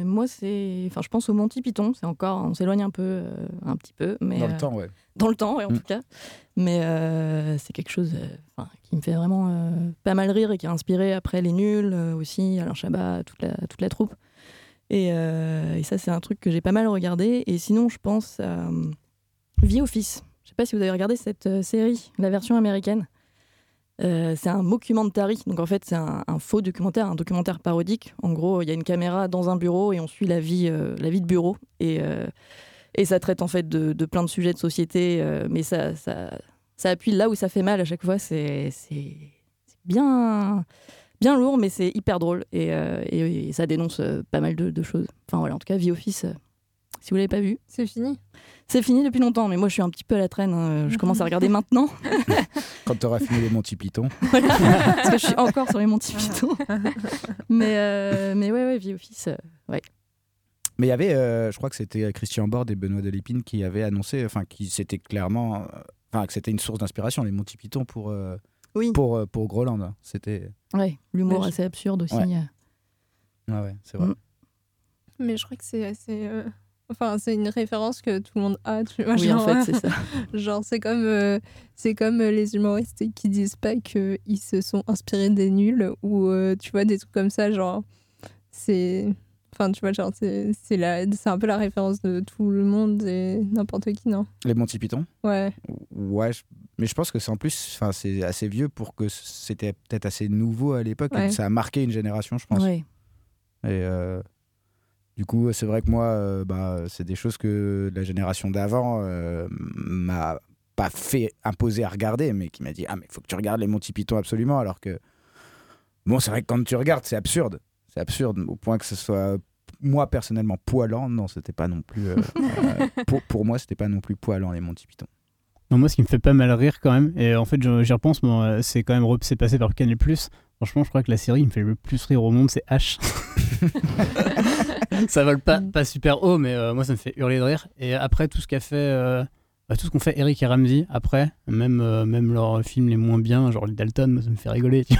moi, c'est. Enfin, je pense au Monty Python. C'est encore. On s'éloigne un peu, euh, un petit peu. Mais, Dans le euh, temps, ouais. Dans le temps, ouais, en Mm. tout cas. Mais euh, c'est quelque chose euh, enfin, qui me fait vraiment euh, pas mal rire et qui a inspiré après Les Nuls euh, aussi, Alain Chabat, toute la, toute la troupe. Et, euh, et ça, c'est un truc que j'ai pas mal regardé. Et sinon, je pense à euh, Vie Office. Je sais pas si vous avez regardé cette euh, série, la version américaine. Euh, c'est un mockumentary, donc en fait c'est un, faux documentaire, un documentaire parodique. En gros, il y a une caméra dans un bureau et on suit la vie, euh, la vie de bureau. Et, euh, et ça traite en fait de, plein de sujets de société, euh, mais ça, ça, ça appuie là où ça fait mal à chaque fois. C'est bien, bien lourd, mais c'est hyper drôle et, euh, et- et ça dénonce euh, pas mal de, de choses. Enfin voilà, en tout cas, Vie Office, euh, si vous l'avez pas vu. C'est fini C'est fini depuis longtemps, mais moi je suis un petit peu à la traîne. hein. Je commence à regarder maintenant. Quand tu auras fini les Monty Python. Parce que je suis encore sur les Monty Python. mais, euh, mais ouais, ouais, Vie Office, euh, ouais. Mais il y avait, euh, je crois que c'était Christian Bord et Benoît Delépine qui avaient annoncé, enfin, qui c'était clairement, enfin, que c'était une source d'inspiration, les Monty Python pour, euh, pour, euh, pour Groland. C'était. Ouais, l'humour Ouais, je- assez absurde aussi. Ouais. euh. Ah ouais, c'est vrai. Mm. Mais je crois que c'est assez. euh, Enfin, c'est une référence que tout le monde a, tu vois. Oui, en genre, fait, c'est ça. genre, c'est comme, euh, c'est comme euh, les humoristes qui disent pas qu'ils se sont inspirés des nuls ou, euh, tu vois, des trucs comme ça, genre, c'est. Enfin, tu vois, genre, c'est c'est la- c'est un peu la référence de tout le monde et n'importe qui, non? Les Monty Python? Ouais. Ouais, je- mais je pense que c'est en plus, enfin, c'est assez vieux pour que c'était peut-être assez nouveau à l'époque. Ouais. Ça a marqué une génération, je pense. Ouais. Et euh, du coup, c'est vrai que moi, euh, bah, c'est des choses que la génération d'avant euh, m'a pas fait imposer à regarder, mais qui m'a dit ah mais il faut que tu regardes les Monty Python absolument, alors que bon, c'est vrai que quand tu regardes, c'est absurde, c'est absurde au point que ce soit moi personnellement poilant. Non, c'était pas non plus euh, euh, pour, pour moi, c'était pas non plus poilant les Monty Python. Non, moi, ce qui me fait pas mal rire quand même, et en fait, j'y repense, bon, c'est quand même c'est passé par Canal+. Franchement, je crois que la série qui me fait le plus rire au monde, c'est H. ça vole pas, pas super haut, mais euh, moi, ça me fait hurler de rire. Et après, tout ce qu'a fait, euh, bah, tout ce qu'ont fait Eric et Ramsey, après, même, euh, même leurs films les moins bien, genre les Dalton, moi, ça me fait rigoler.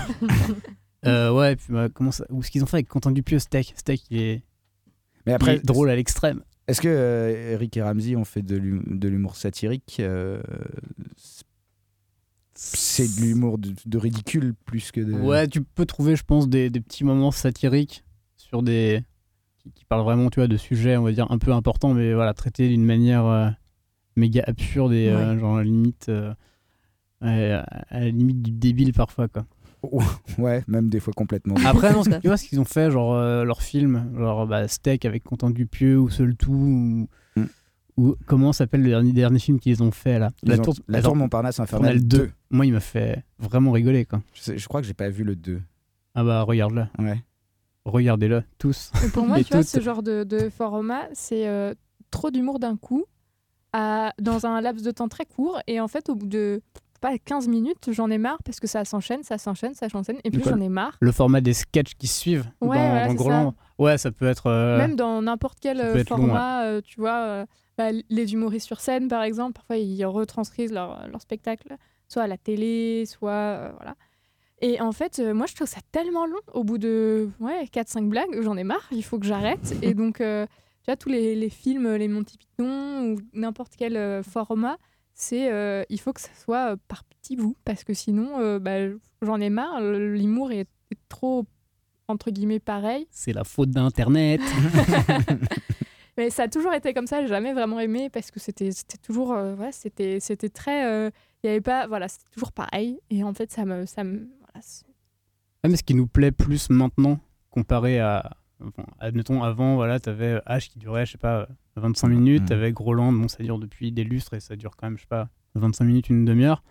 Euh, ouais, et puis, bah, comment ça, ou ce qu'ils ont fait avec Quentin Dupieux, Steak. Steak, il est, Mais après, il est drôle à l'extrême. Est-ce que euh, Eric et Ramsey ont fait de l'hum- de l'humour satirique euh, C'est de l'humour de, de ridicule plus que de. Ouais, tu peux trouver, je pense, des, des petits moments satiriques sur des. qui, qui parlent vraiment, tu vois, de sujets, on va dire, un peu importants, mais voilà, traités d'une manière euh, méga absurde et, euh, Ouais. genre, à la limite. euh, à à la limite du débile parfois, quoi. Ouais, même des fois complètement. Après, non, tu vois ce qu'ils ont fait, genre euh, leur film, genre bah, Steak avec Quentin Dupieux ou Seul Tout, ou, Mm. ou comment s'appelle le dernier, dernier film qu'ils ont fait là? Ils ont- La Tour Montparnasse Infernale 2. Moi, il m'a fait vraiment rigoler, quoi. Je, sais- je crois que j'ai pas vu le 2. Ah bah, regarde-le. Ouais. Regardez-le, tous. Et pour moi, Et tu vois, ce genre de, de format, c'est euh, trop d'humour d'un coup, à, dans un laps de temps très court. Et en fait, au bout de pas 15 minutes, j'en ai marre parce que ça s'enchaîne, ça s'enchaîne, ça s'enchaîne. Et puis j'en ai marre. Le format des sketchs qui suivent Ouais, dans, voilà, dans c'est Groland. Ouais, ça peut être. euh, Même dans n'importe quel ça euh, long, format, euh, tu vois, euh, bah, les humoristes sur scène, par exemple, parfois ils retranscrivent leur, leur spectacle, soit à la télé, soit. voilà. Et en fait, moi, je trouve ça tellement long. Au bout de ouais, 4-5 blagues, j'en ai marre, il faut que j'arrête. Et donc, tu vois, tous les, les films, les Monty Python ou n'importe quel format, c'est euh, il faut que ça soit euh, par petits bouts, parce que sinon, euh, bah, j'en ai marre. L'humour est, est trop, entre guillemets, pareil. C'est la faute d'Internet. Mais ça a toujours été comme ça, j'ai jamais vraiment aimé parce que c'était c'était toujours ouais, c'était c'était très il y avait pas voilà, c'était toujours pareil et en fait ça me ça me voilà, Ouais, mais ce qui nous plaît plus maintenant, comparé à. Enfin, admettons, avant, voilà, t'avais H qui durait, je sais pas, 25 minutes, Mhm. t'avais Groland, bon, ça dure depuis des lustres et ça dure quand même, je sais pas, 25 minutes, une demi-heure.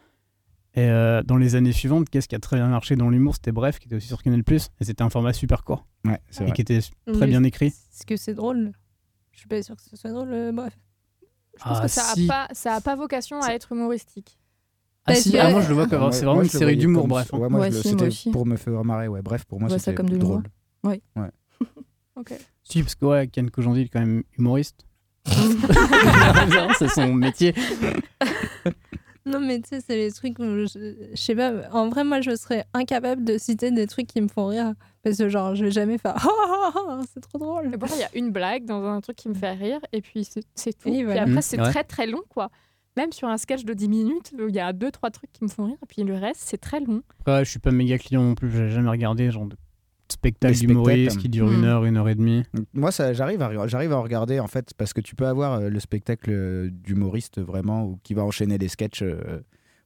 Et euh, dans les années suivantes, qu'est-ce qui a très bien marché dans l'humour C'était Bref, qui était aussi sur Canal, et c'était un format super court. Ouais, c'est Et vrai. qui était très Mais bien écrit. Est-ce que c'est drôle Je suis pas sûre que ce soit drôle, euh, bref. je pense Ah, que ça si. a pas ça a pas vocation à être humoristique. Ah si, que- ah, moi je le vois comme c'est vraiment une série d'humour, bref. hein. Ouais, moi, Ouais, je le- si, moi c'était aussi. pour me faire marrer. Ouais, bref, pour moi, c'était drôle. Ouais. Ouais. OK. Si, parce que ouais, Ken Kojandi il est quand même humoriste. c'est son métier. Non, mais tu sais, c'est les trucs où je, je sais pas. En vrai, moi, je serais incapable de citer des trucs qui me font rire. Parce que, genre, je vais jamais faire Ah, ah, ah, c'est trop drôle. Et pourtant il y a une blague dans un truc qui me fait rire et puis c'est tout. Oui, Puis voilà. après Mhm, c'est ouais. très très long quoi. Même sur un sketch de 10 minutes, il y a deux trois trucs qui me font rire et puis le reste c'est très long. Ouais, je suis pas méga client non plus, j'ai jamais regardé genre de spectacle d'humoriste qui dure une Hmm. heure, une heure et demie. Moi, ça, j'arrive à, j'arrive à regarder en fait parce que tu peux avoir euh, le spectacle euh, d'humoriste vraiment ou qui va enchaîner les sketchs euh,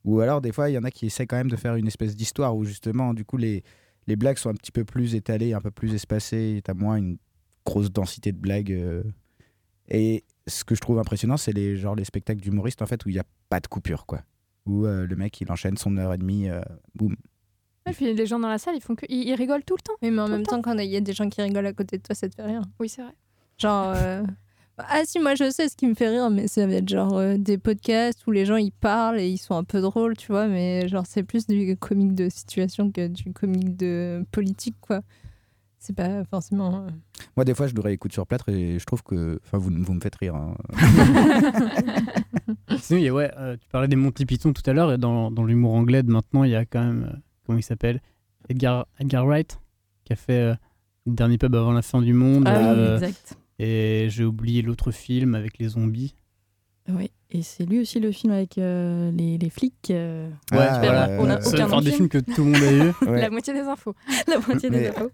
Ou alors, des fois, il y en a qui essaient quand même de faire une espèce d'histoire où justement, du coup, les, les blagues sont un petit peu plus étalées, un peu plus espacées. T'as moins une grosse densité de blagues. euh. Et ce que je trouve impressionnant, c'est les, genre, les spectacles d'humoristes en fait, où il n'y a pas de coupure. quoi. Où euh, le mec, il enchaîne son heure et demie, euh, boum. Et puis les gens dans la salle, ils font que ils, ils rigolent tout le temps. Oui, mais en Tout même temps, quand il y a des gens qui rigolent à côté de toi, ça te fait rire. Oui, c'est vrai. Genre. euh, Ah si, moi je sais ce qui me fait rire, mais ça va être genre euh, des podcasts où les gens ils parlent et ils sont un peu drôles, tu vois, mais genre c'est plus du comique de situation que du comique de politique, quoi. C'est pas forcément. euh, Moi, des fois, je le réécoute sur plâtre et je trouve que. Enfin, vous, vous me faites rire. hein. Sinon, il y a, ouais, euh, tu parlais des Monty Python tout à l'heure, et dans, dans l'humour anglais de maintenant, il y a quand même, euh, comment il s'appelle Edgar, Edgar Wright, qui a fait euh, Le dernier pub avant la fin du monde. Ah oui, euh, exact. Et j'ai oublié l'autre film avec les zombies. Oui, et c'est lui aussi le film avec euh, les, les flics. euh, Ouais, super, voilà, on a euh, aucun faire des film. films que tout le monde a eu. Ouais. La moitié des infos. La moitié des Mais- infos.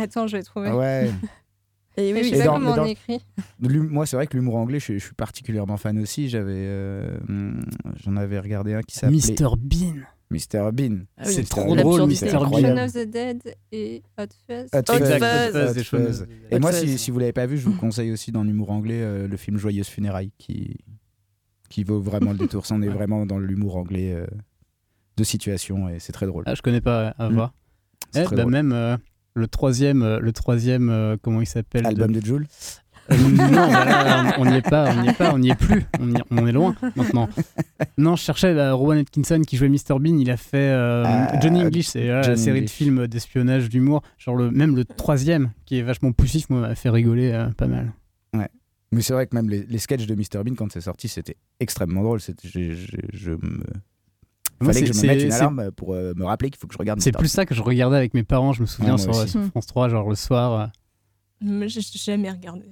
Attends, je vais trouver. Ouais. Et oui, Et je sais pas dans- comment mais on écrit. Moi, c'est vrai que l'humour anglais, je, je suis particulièrement fan aussi. J'avais, euh, hum, j'en avais regardé un qui s'appelait Mr Bean. Mr Bean. Ah oui, C'est trop drôle, Mr. Bean. Shaun of the Dead et Hot Fuzz. Hot Fuzz. Hot Et Hot moi, Fuzz. si, si vous l'avez pas vu, je vous conseille aussi dans l'humour anglais euh, le film Joyeuse Funérailles qui, qui vaut vraiment le détour. On est vraiment dans l'humour anglais euh, de situation et c'est très drôle. Ah, je connais pas, à Mm. voir. Eh, bah, même euh, le troisième, euh, le troisième euh, comment il s'appelle Album de Jules Euh, non, voilà, on n'y est pas, on n'y est pas, on n'y est plus, on, y- on est loin maintenant. Non, je cherchais bah, Rowan Atkinson qui jouait Mr Bean, il a fait euh, Ah, Johnny English, c'est la série English. de films d'espionnage, d'humour. Genre le, même le troisième qui est vachement poussif, moi, m'a fait rigoler euh, pas mal. Ouais. Mais c'est vrai que même les, les sketchs de Mr Bean, quand c'est sorti, c'était extrêmement drôle. C'était- j'ai- j'ai- je me... Moi, Fallait que je me mette une alarme pour euh, me rappeler qu'il faut que je regarde C'est plus ça que je regardais avec mes parents, je me souviens Ouais, sur, sur France 3, genre le soir. euh. J'ai jamais regardé.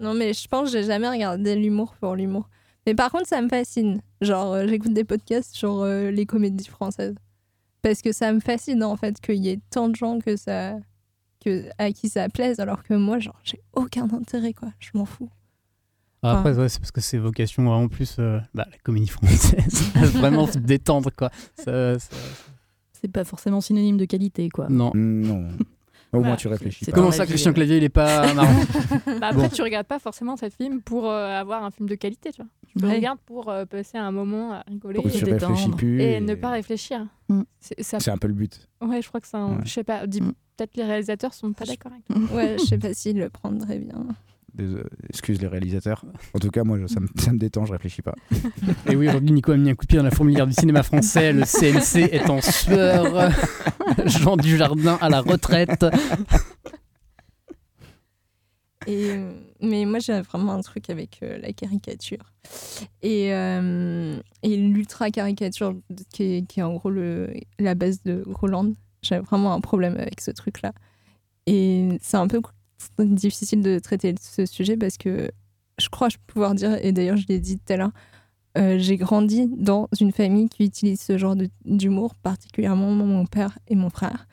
Non, mais je pense que j'ai jamais regardé l'humour pour l'humour. Mais par contre, ça me fascine. Genre, euh, j'écoute des podcasts sur euh, les comédies françaises. Parce que ça me fascine, en fait, qu'il y ait tant de gens que ça... Que, à qui ça plaise, alors que moi, genre, j'ai aucun intérêt, quoi. Je m'en fous. Ah, Après, ouais, c'est parce que c'est vocation vraiment plus euh, bah, la comédie française. vraiment se détendre, quoi. Ça- ça- C'est pas forcément synonyme de qualité, quoi. Non. Non. Au Voilà. moins, tu réfléchis pas. Comment ça, Christian euh. Clavier, il est pas marrant Bah après, Bon. tu regardes pas forcément cette film pour euh, avoir un film de qualité, tu vois. Tu Ouais. regardes pour euh, passer un moment à rigoler détendre. plus. et ne pas réfléchir. Mm. C'est ça- C'est un peu le but. Ouais, je crois que ça. Ouais. Je sais pas. dis- Mm. Peut-être les réalisateurs sont pas d'accord avec toi. Ouais, je sais pas s'ils le prendraient bien. Désolé- Excuse les réalisateurs. En tout cas, moi, je- ça, me, ça me détend, je réfléchis pas. Et oui, aujourd'hui, Nico a mis un coup de pied dans la fourmilière du cinéma français. Le CNC est en sueur. Jean Dujardin à la retraite. Et, euh, mais moi, j'ai vraiment un truc avec euh, la caricature. Et, euh, et l'ultra caricature, qui est, qui est en gros le, la base de Groland. J'ai vraiment un problème avec ce truc-là. Et c'est un peu difficile de traiter ce sujet parce que je crois pouvoir dire, et d'ailleurs, je l'ai dit tout à l'heure, euh, j'ai grandi dans une famille qui utilise ce genre d'humour, particulièrement mon père et mon frère.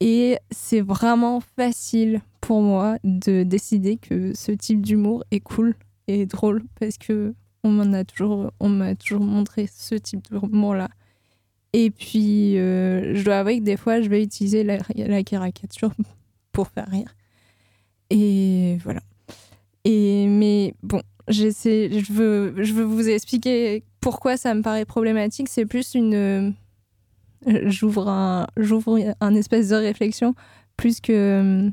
Et c'est vraiment facile pour moi de décider que ce type d'humour est cool et drôle parce que on m'en a toujours, m'a toujours montré ce type d'humour-là. Et puis, euh, je dois avouer que des fois, je vais utiliser la caricature pour faire rire. Et voilà. Et mais bon, je veux, je veux vous expliquer pourquoi ça me paraît problématique. C'est plus une, euh, j'ouvre un, un espèce de réflexion plus que, euh,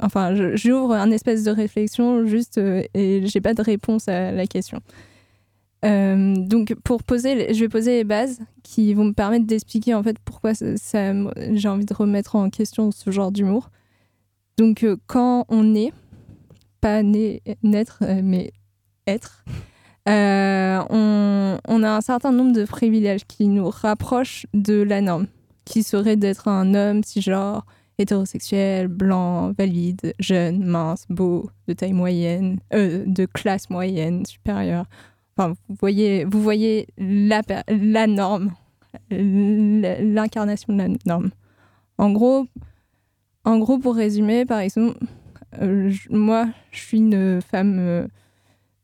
enfin, j'ouvre un espèce de réflexion juste euh, et j'ai pas de réponse à la question. Donc pour poser, je vais poser les bases qui vont me permettre d'expliquer en fait pourquoi j'ai envie de remettre en question ce genre d'humour. Donc euh, quand on est, pas né, naître, euh, mais être, euh, on, a un certain nombre de privilèges qui nous rapprochent de la norme, qui serait d'être un homme cisgenre, hétérosexuel, blanc, valide, jeune, mince, beau, de taille moyenne, de classe moyenne, supérieure. Enfin, vous voyez, vous voyez la, la norme, l'incarnation de la norme. En gros, en gros, pour résumer, par exemple, euh, moi, je suis une femme euh,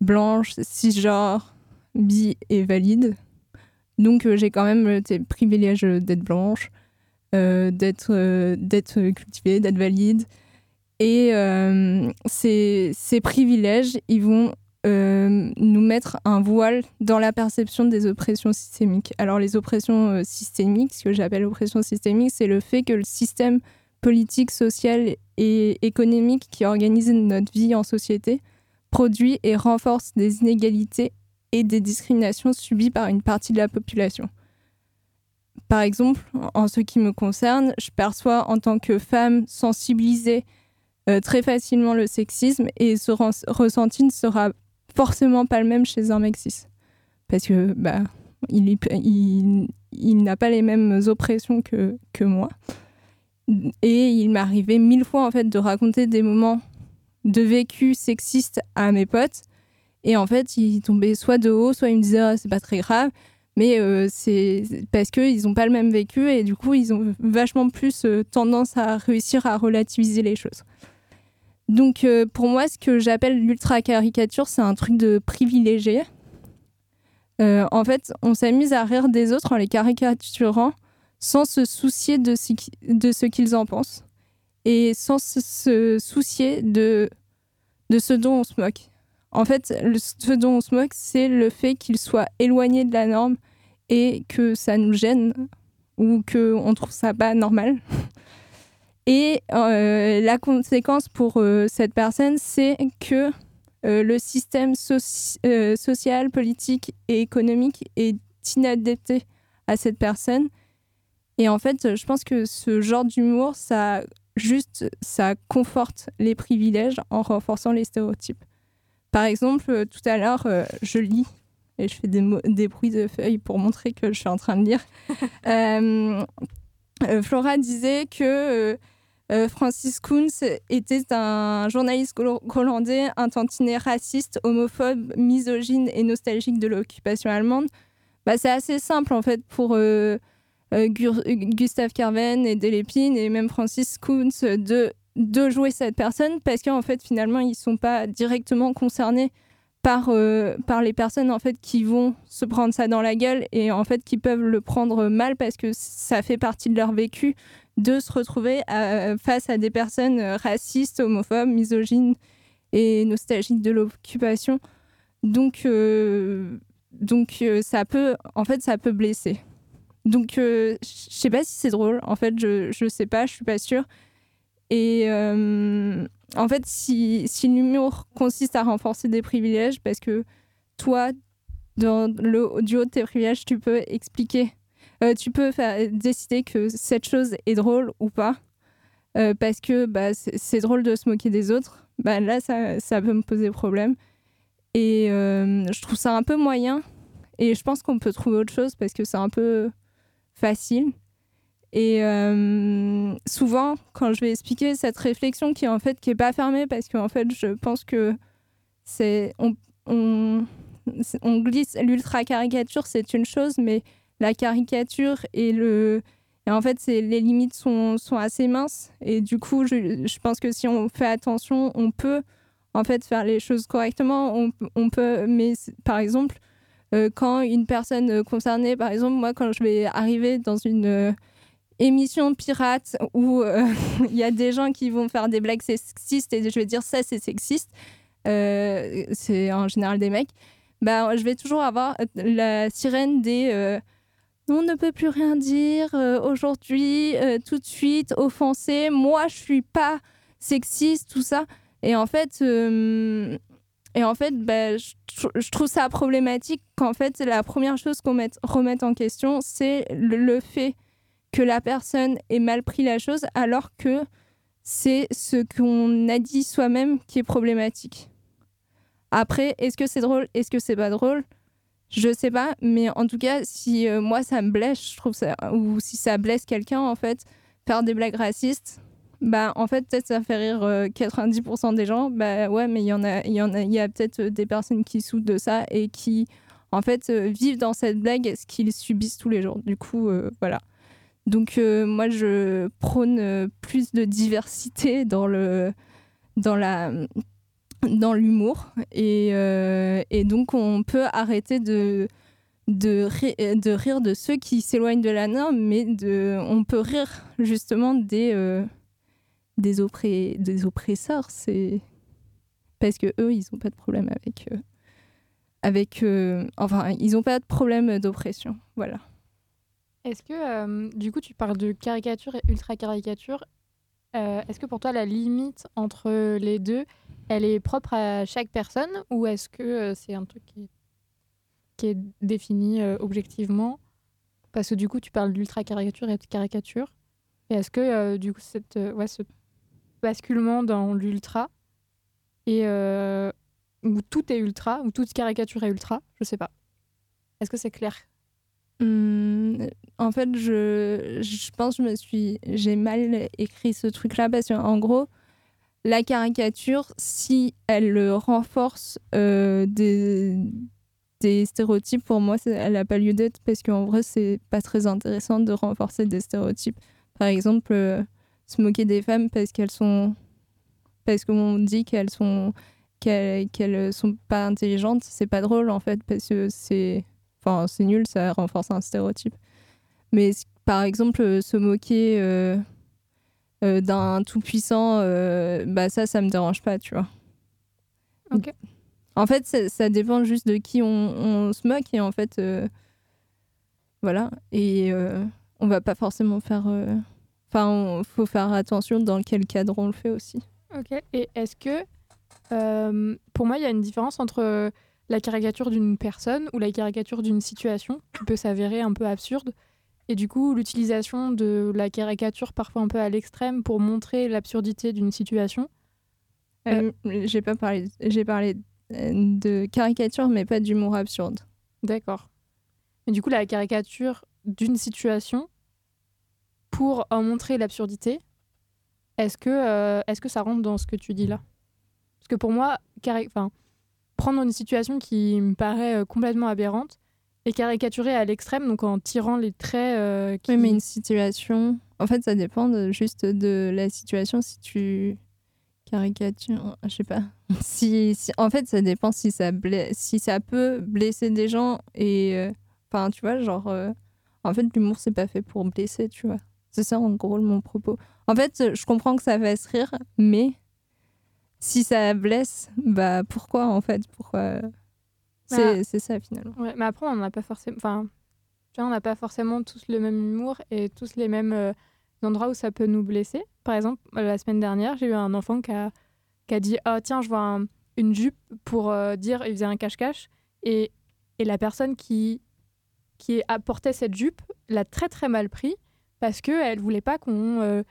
blanche, cisgenre, bi et valide. Donc euh, j'ai quand même le privilège d'être blanche, d'être cultivée, d'être valide. Et ces, ces privilèges, ils vont nous mettre un voile dans la perception des oppressions systémiques. Alors les oppressions systémiques, ce que j'appelle oppression systémique, c'est le fait que le système politique, social et économique qui organise notre vie en société produit et renforce des inégalités et des discriminations subies par une partie de la population. Par exemple, en ce qui me concerne, je perçois en tant que femme sensibilisée euh, très facilement le sexisme et ce ressenti ne sera forcément pas le même chez un mec cis. Parce que bah, il n'a pas les mêmes oppressions que, que moi. Et il arrivé mille fois en fait de raconter des moments de vécu sexiste à mes potes. Et en fait, ils tombaient soit de haut, soit ils me disaient Ah, c'est pas très grave. Mais euh, c'est parce qu'ils n'ont pas le même vécu et du coup, ils ont vachement plus euh, tendance à réussir à relativiser les choses. Donc, euh, pour moi, ce que j'appelle l'ultra-caricature, c'est un truc de privilégié. En fait, on s'amuse à rire des autres en les caricaturant sans se soucier de ce qu'ils en pensent et sans se, soucier de, ce dont on se moque. En fait, ce dont on se moque, c'est le fait qu'ils soient éloignés de la norme et que ça nous gêne ou qu'on trouve ça pas normal. Et euh, la conséquence pour euh, cette personne, c'est que euh, le système soci- social, politique et économique est inadapté à cette personne. Et en fait, je pense que ce genre d'humour, ça juste, ça conforte les privilèges en renforçant les stéréotypes. Par exemple, euh, tout à l'heure, euh, je lis et je fais des, bruits de feuilles pour montrer que je suis en train de lire. Euh, Flora disait que euh, Francis Koons était un journaliste hol- hollandais, un tantinet raciste, homophobe, misogyne et nostalgique de l'occupation allemande. Bah, c'est assez simple en fait pour euh, Gustave Carven et Delépine et même Francis Koons de, de jouer cette personne parce qu'en fait finalement ils sont pas directement concernés par, euh, par les personnes en fait qui vont se prendre ça dans la gueule et en fait qui peuvent le prendre mal parce que ça fait partie de leur vécu de se retrouver face à des personnes euh, racistes, homophobes, misogynes et nostalgiques de l'occupation. Donc, euh, donc euh, ça peut, en fait, ça peut blesser. Donc, euh, je sais pas si c'est drôle. En fait, je, je sais pas, je suis pas sûre. Et euh, en fait, si, si l'humour consiste à renforcer des privilèges, parce que toi, dans le, du haut de tes privilèges, tu peux expliquer, euh, tu peux faire, décider que cette chose est drôle ou pas, euh, parce que bah, c'est drôle de se moquer des autres, bah, là, ça, ça peut me poser problème. Et je trouve ça un peu moyen. Et je pense qu'on peut trouver autre chose parce que c'est un peu facile. Et euh, souvent, quand je vais expliquer cette réflexion qui en fait qui est pas fermée, parce qu'en fait, je pense que c'est on, on, glisse l'ultra caricature, c'est une chose, mais la caricature et le et en fait, c'est les limites sont, sont assez minces. Et du coup, je, je pense que si on fait attention, on peut en fait faire les choses correctement. On, on peut, mais par exemple, euh, quand une personne euh, concernée, par exemple, moi, quand je vais arriver dans une euh, émission pirate où euh, il y a des gens qui vont faire des blagues sexistes et je vais dire ça, c'est sexiste, c'est en général des mecs, bah, je vais toujours avoir la sirène des. on ne peut plus rien dire aujourd'hui, tout de suite, offensé. Moi, je suis pas sexiste, tout ça. Et en fait, et en fait, bah, je, tr- je trouve ça problématique qu'en fait, la première chose qu'on mette- remette en question, c'est le, le fait que la personne ait mal pris la chose, alors que c'est ce qu'on a dit soi-même qui est problématique. Après, est-ce que c'est drôle, est-ce que c'est pas drôle? Je sais pas, mais en tout cas, si euh, moi ça me blesse, je trouve ça, ou si ça blesse quelqu'un, en fait, faire des blagues racistes, bah en fait peut-être ça fait rire euh, 90% des gens, bah ouais, mais il y en a, il y a, peut-être euh, des personnes qui souffrent de ça et qui en fait euh, vivent dans cette blague ce qu'ils subissent tous les jours. Du coup, euh, voilà. Donc euh, moi je prône euh, plus de diversité dans le dans la dans l'humour et, euh, et donc on peut arrêter de de, euh, de rire de ceux qui s'éloignent de la norme, mais de, on peut rire justement des, euh, des, des oppresseurs. C'est parce que eux, ils n'ont pas de problème avec, euh, avec, euh, enfin, ils n'ont pas de problème d'oppression. Voilà. Est-ce que, euh, du coup, tu parles de caricature et ultra-caricature. Euh, est-ce que pour toi, la limite entre les deux, elle est propre à chaque personne ou est-ce que c'est un truc qui est, qui est défini objectivement? Parce que du coup, tu parles d'ultra-caricature et de caricature. Et est-ce que, du coup, cette, ouais, ce basculement dans l'ultra, et euh, où tout est ultra, où toute caricature est ultra, je sais pas. Est-ce que c'est clair? Hum, en fait, je, je pense que je me suis, j'ai mal écrit ce truc-là parce qu'en gros, la caricature, si elle renforce euh, des, stéréotypes, pour moi, elle n'a pas lieu d'être parce qu'en vrai, c'est pas très intéressant de renforcer des stéréotypes. Par exemple, euh, se moquer des femmes parce qu'elles sont, parce qu'on dit qu'elles sont, qu'elles, qu'elles sont pas intelligentes, c'est pas drôle en fait parce que c'est Enfin, c'est nul, ça renforce un stéréotype. Mais par exemple, se moquer euh, euh, d'un tout-puissant, euh, bah ça, ça me dérange pas, tu vois. Ok. En fait, ça, ça dépend juste de qui on, on se moque et en fait, euh, voilà. Et on va pas forcément faire. Enfin, il faut faire attention dans quel cadre on le fait aussi. Ok. Et est-ce que, euh, pour moi, il y a une différence entre la caricature d'une personne ou la caricature d'une situation qui peut s'avérer un peu absurde et du coup l'utilisation de la caricature parfois un peu à l'extrême pour montrer l'absurdité d'une situation? Euh, j'ai pas parlé, j'ai parlé euh, de caricature, mais pas d'humour absurde. D'accord. Mais du coup, la caricature d'une situation pour en montrer l'absurdité, est-ce que, euh, est-ce que ça rentre dans ce que tu dis là? Parce que pour moi, prendre une situation qui me paraît euh, complètement aberrante et caricaturer à l'extrême, donc en tirant les traits euh. Oui, mais une situation. En fait, ça dépend juste de la situation. Si tu caricatures, je sais pas. Si, si- en fait, ça dépend si ça, si ça peut blesser des gens. Et. Enfin, tu vois, genre. en fait, l'humour, c'est pas fait pour blesser, tu vois. C'est ça, en gros, mon propos. En fait, je comprends que ça fasse rire, mais si ça blesse, bah pourquoi, en fait? Pourquoi C'est Bah, c'est ça, finalement. Ouais, mais après, on n'a pas forcément. Enfin, on n'a pas forcément tous le même humour et tous les mêmes euh, endroits où ça peut nous blesser. Par exemple, euh, la semaine dernière, j'ai eu un enfant qui a, qui a dit Ah, tiens, je vois un- une jupe pour euh, dire. Il faisait un cache-cache. Et, et la personne qui, qui apportait cette jupe l'a très très mal pris parce qu'elle voulait pas qu'on euh,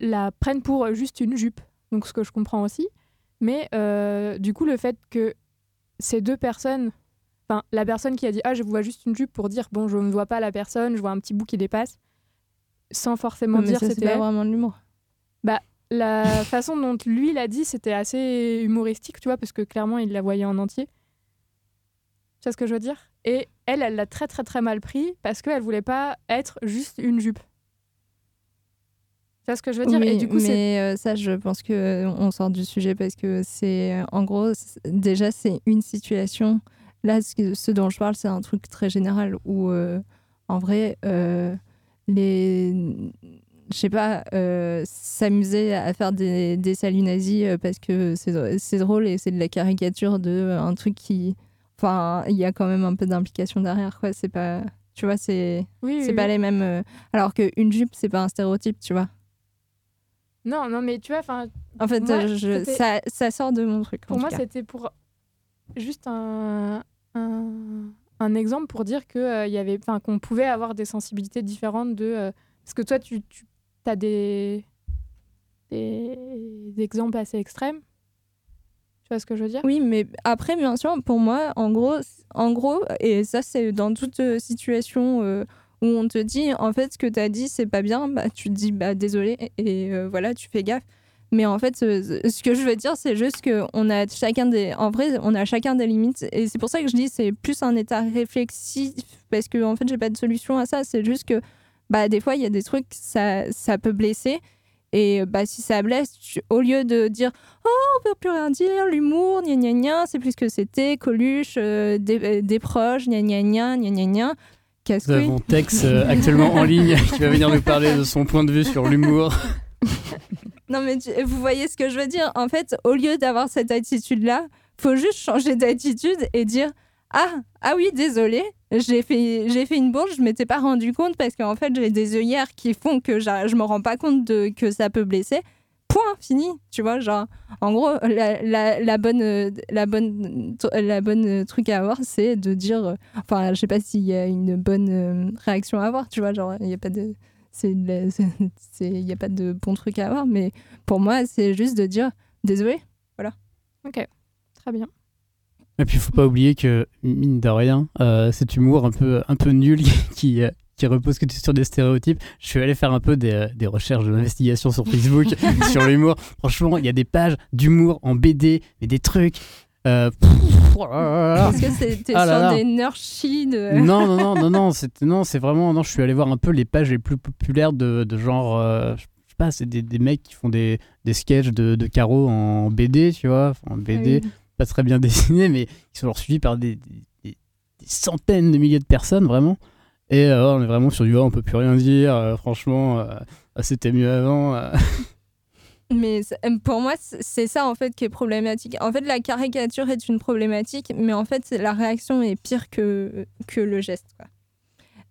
la prenne pour juste une jupe. Donc, ce que je comprends aussi. Mais euh, du coup, le fait que ces deux personnes Enfin, la personne qui a dit Ah, je vois juste une jupe pour dire Bon, je ne vois pas la personne, je vois un petit bout qui dépasse, sans forcément mais dire c'était pas vraiment de l'humour. Bah, la façon dont lui l'a dit, c'était assez humoristique, tu vois, parce que clairement, il la voyait en entier. Tu vois ce que je veux dire? Et elle, elle l'a très, très, très mal pris parce qu'elle voulait pas être juste une jupe. Tu vois ce que je veux dire? Oui, Et du coup, mais euh, ça, je pense que euh, on sort du sujet parce que c'est, en gros, déjà, c'est une situation. Là, ce, dont je parle, c'est un truc très général où, euh, en vrai, euh, les, je sais pas, s'amuser à faire des, des saluts nazis parce que c'est drôle et c'est de la caricature de un truc qui, enfin, il y a quand même un peu d'implication derrière, quoi. C'est pas, tu vois, c'est, Oui, c'est oui, pas les mêmes. alors qu'une jupe, c'est pas un stéréotype, tu vois. Non, non, mais tu vois, enfin. En fait, moi, je- c'était- ça, ça sort de mon truc. Pour moi, c'était pour juste un, un, un exemple pour dire que euh, y avait, enfin, qu'on pouvait avoir des sensibilités différentes de. euh, parce que toi, tu, tu as des, des, des exemples assez extrêmes. Tu vois ce que je veux dire? Oui, mais après, bien sûr, pour moi, en gros, en gros et ça, c'est dans toute euh, situation euh, où on te dit, en fait, ce que tu as dit, c'est pas bien, bah, tu te dis, bah, désolé, et euh, voilà, tu fais gaffe. Mais en fait, ce, ce que je veux dire, c'est juste qu'on a chacun des. En vrai, on a chacun des limites. Et c'est pour ça que je dis, c'est plus un état réflexif, parce que, en fait, j'ai pas de solution à ça. C'est juste que, bah, des fois, il y a des trucs, ça, ça peut blesser. Et bah, si ça blesse, au lieu de dire Oh, on peut plus rien dire, l'humour, gna gna gna, c'est plus ce que c'était, Coluche, euh, des, euh, des proches, gna gna gna, gna gna gna. Nous avons Tex euh, actuellement en ligne qui va venir nous parler de son point de vue sur l'humour. Non, mais tu- vous voyez ce que je veux dire. En fait, au lieu d'avoir cette attitude-là, faut juste changer d'attitude et dire Ah, ah oui, désolé, j'ai fait, j'ai fait une bourge, je m'étais pas rendu compte parce qu'en fait, j'ai des œillères qui font que je me rends pas compte de, que ça peut blesser. Point, fini. Tu vois, genre, en gros, la, la, la bonne, la, bonne, la bonne truc à avoir, c'est de dire. Enfin, je sais pas s'il y a une bonne euh, réaction à avoir, tu vois, genre, il n'y a pas de. c'est- il n'y a pas de bon truc à avoir, mais pour moi, c'est juste de dire désolé. Voilà. Ok, très bien. Et puis, il faut pas oublier que, mine de rien, euh, cet humour un peu, un peu nul qui, euh, qui repose que sur des stéréotypes, je suis allé faire un peu des, euh, des recherches d'investigation sur Facebook sur l'humour. Franchement, il y a des pages d'humour en BD, mais des trucs. euh, oh. Est-ce que c'était Ah sur là. des nurchies de... Non, non, non, non, non, c'est non, c'est vraiment. Non, je suis allé voir un peu les pages les plus populaires de, de genre. euh, je sais pas, c'est des, des mecs qui font des, des sketchs de, de Caro en BD, tu vois. En BD, oui. pas très bien dessinés, mais qui sont suivis par des- des centaines de milliers de personnes, vraiment. Et euh, on est vraiment sur du. oh, on peut plus rien dire, euh, franchement, euh, ah, c'était mieux avant. euh. Mais pour moi, c'est ça en fait qui est problématique. En fait, la caricature est une problématique, mais en fait, la réaction est pire que, que le geste. quoi.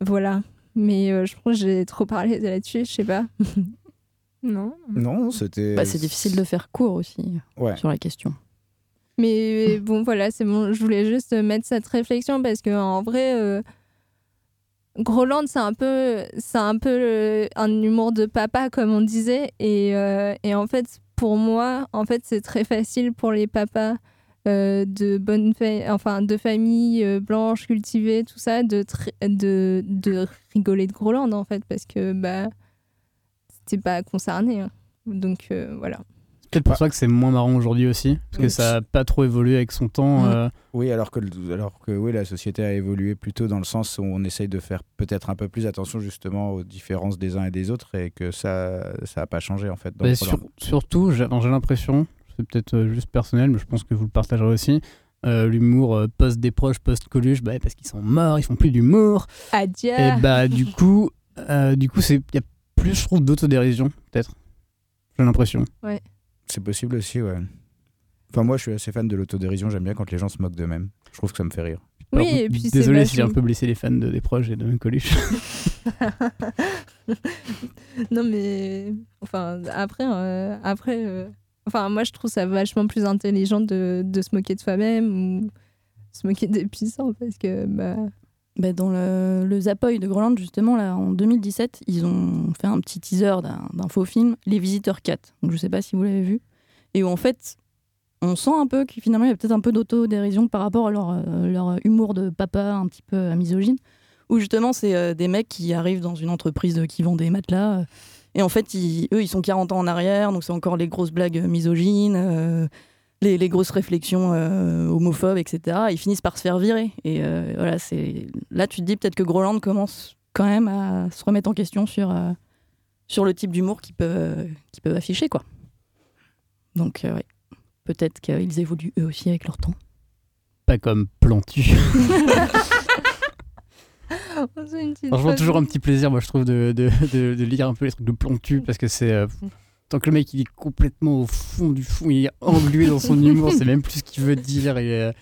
Voilà. Mais euh, je crois que j'ai trop parlé là-dessus, je sais pas. non. Non, c'était. Bah, c'est difficile de faire court aussi Ouais. sur la question. Mais bon, voilà, c'est bon. Je voulais juste mettre cette réflexion parce que en vrai, euh, Groland, c'est un peu, c'est un peu un humour de papa, comme on disait. Et, euh, et en fait, pour moi, en fait, c'est très facile pour les papas euh, de bonnes fa- enfin de familles euh, blanches cultivées, tout ça, de, de, de rigoler de Groland en fait, parce que bah, c'était pas concerné. hein. Donc euh, voilà. C'est peut-être pour ça que c'est moins marrant aujourd'hui aussi, parce que ça a pas trop évolué avec son temps. Mm. euh, Oui, alors que, alors que oui, la société a évolué plutôt dans le sens où on essaye de faire peut-être un peu plus attention justement aux différences des uns et des autres et que ça ça n'a pas changé en fait. dans Bah, sur- surtout, j'ai l'impression, c'est peut-être euh, juste personnel, mais je pense que vous le partagerez aussi, euh, l'humour euh, post des proches, post Coluche, bah, parce qu'ils sont morts, ils font plus d'humour. Adieu. Et bah du coup, euh, du coup, c'est il y a plus, je trouve, d'autodérision peut-être. J'ai l'impression. Ouais. C'est possible aussi, ouais. Enfin, moi, je suis assez fan de l'autodérision. J'aime bien quand les gens se moquent d'eux-mêmes. Je trouve que ça me fait rire. Oui, Alors, et puis c'est désolé si j'ai un peu blessé les fans de, des proches et de Coluche. non mais enfin après euh, après euh, enfin moi je trouve ça vachement plus intelligent de, de se moquer de soi-même ou se moquer des puissants parce que bah Bah, dans le, le Zapoy de Groland, justement, là, en 2017, ils ont fait un petit teaser d'un faux film, Les Visiteurs 4. Donc, je sais pas si vous l'avez vu. Et où, en fait, on sent un peu qu'il finalement, il y a peut-être un peu d'autodérision par rapport à leur, euh, leur humour de papa un petit peu euh, misogyne. Où, justement, c'est euh, des mecs qui arrivent dans une entreprise qui vend des matelas. et en fait, ils- eux, ils sont 40 ans en arrière, donc c'est encore les grosses blagues misogynes. Les, les grosses réflexions euh, homophobes, etc. Ils finissent par se faire virer. Et euh, voilà, c'est là tu te dis peut-être que Groland commence quand même à se remettre en question sur euh, sur le type d'humour qu'ils peuvent qu'ils peuvent afficher quoi. Donc euh, ouais. peut-être qu'ils évoluent eux aussi avec leur temps. Pas comme Plantu. petite Franchement, toujours un petit plaisir, moi, je trouve, de, de, de- de lire un peu les trucs de Plantu, parce que c'est. euh, tant que le mec, il est complètement au fond du fond, il est englué dans son humour, c'est même plus ce qu'il veut dire. Est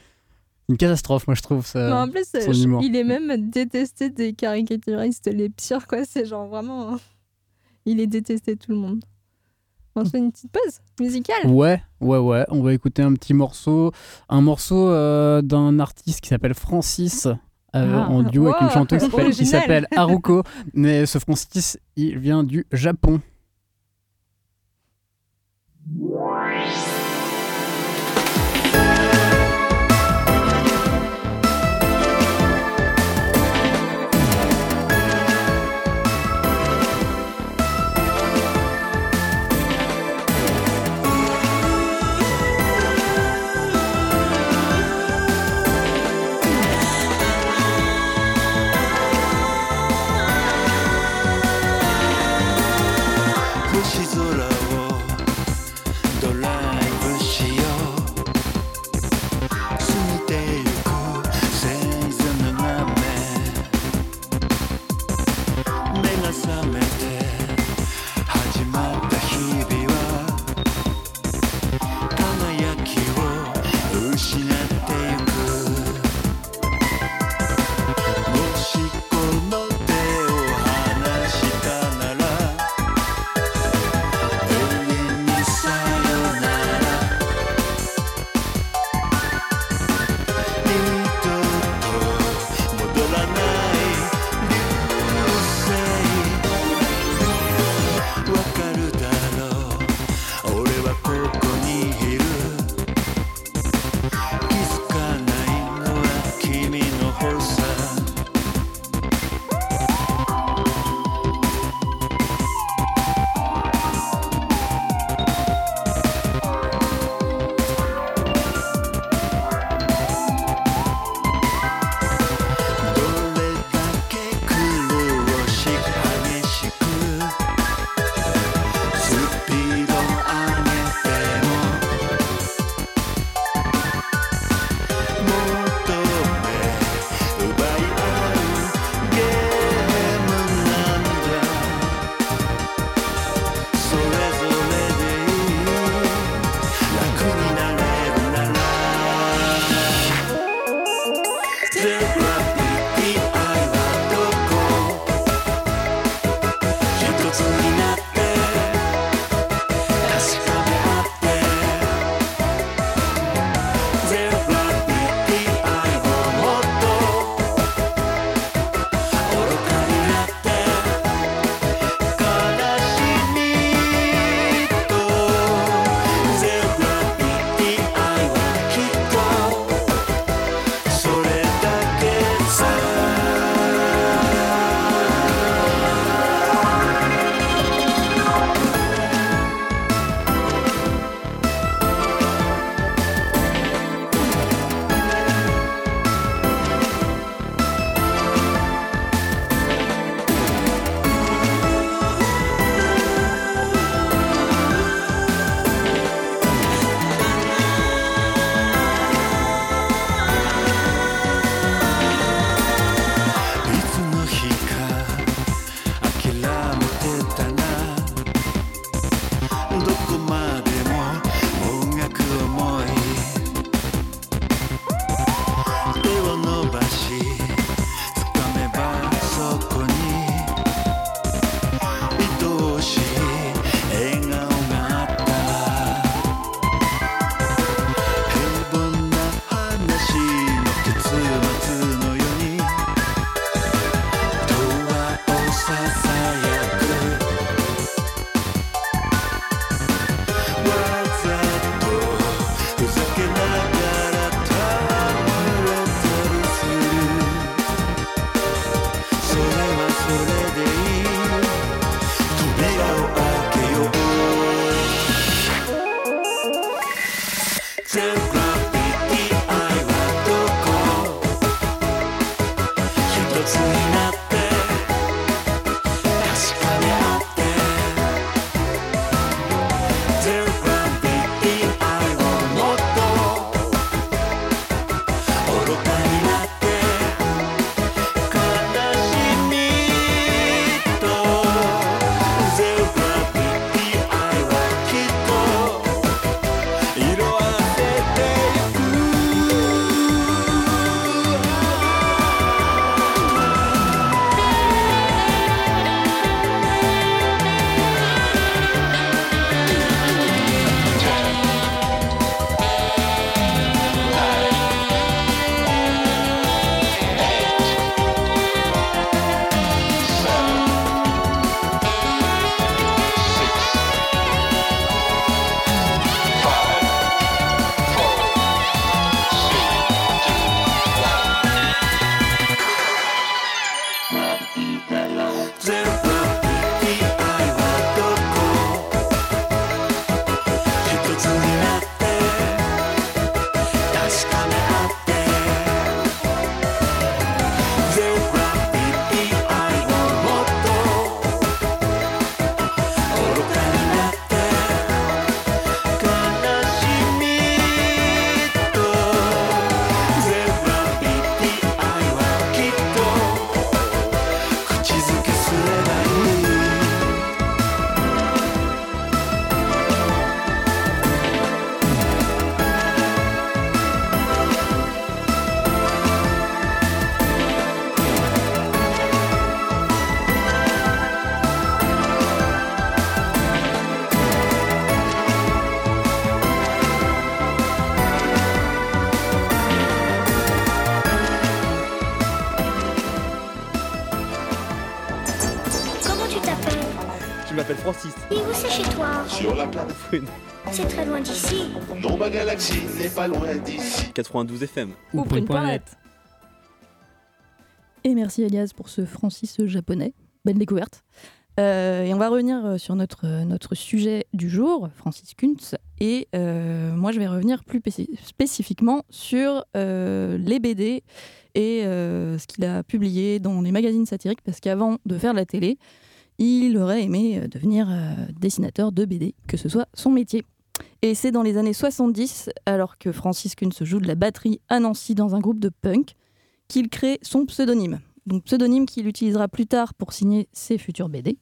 une catastrophe, moi, je trouve, ça. Mais en plus son euh, je- humour. il est même détesté des caricaturistes les pires quoi c'est genre vraiment hein. il est détesté tout le monde on se fait une petite pause musicale Ouais, ouais, ouais. On va écouter un petit morceau, un morceau euh, d'un artiste qui s'appelle Francis. euh, Ah. en duo avec une chanteuse qui s'appelle Haruko. Mais ce Francis, il vient du Japon. Yeah. Galaxie n'est pas loin d'ici. 92 FM. Ou prune.net. Et merci Elias pour ce Francis japonais. Belle découverte. Euh, et on va revenir euh, sur notre, euh, notre sujet du jour, Francis Kuntz. Et euh, moi, je vais revenir plus spéci- spécifiquement sur euh, les BD et euh, ce qu'il a publié dans les magazines satiriques, parce qu'avant de faire de la télé, il aurait aimé devenir euh, dessinateur de BD, que ce soit son métier. Et c'est dans les années 70, alors que Francis Kuntz joue de la batterie à Nancy dans un groupe de punk, qu'il crée son pseudonyme. Donc pseudonyme qu'il utilisera plus tard pour signer ses futurs BD.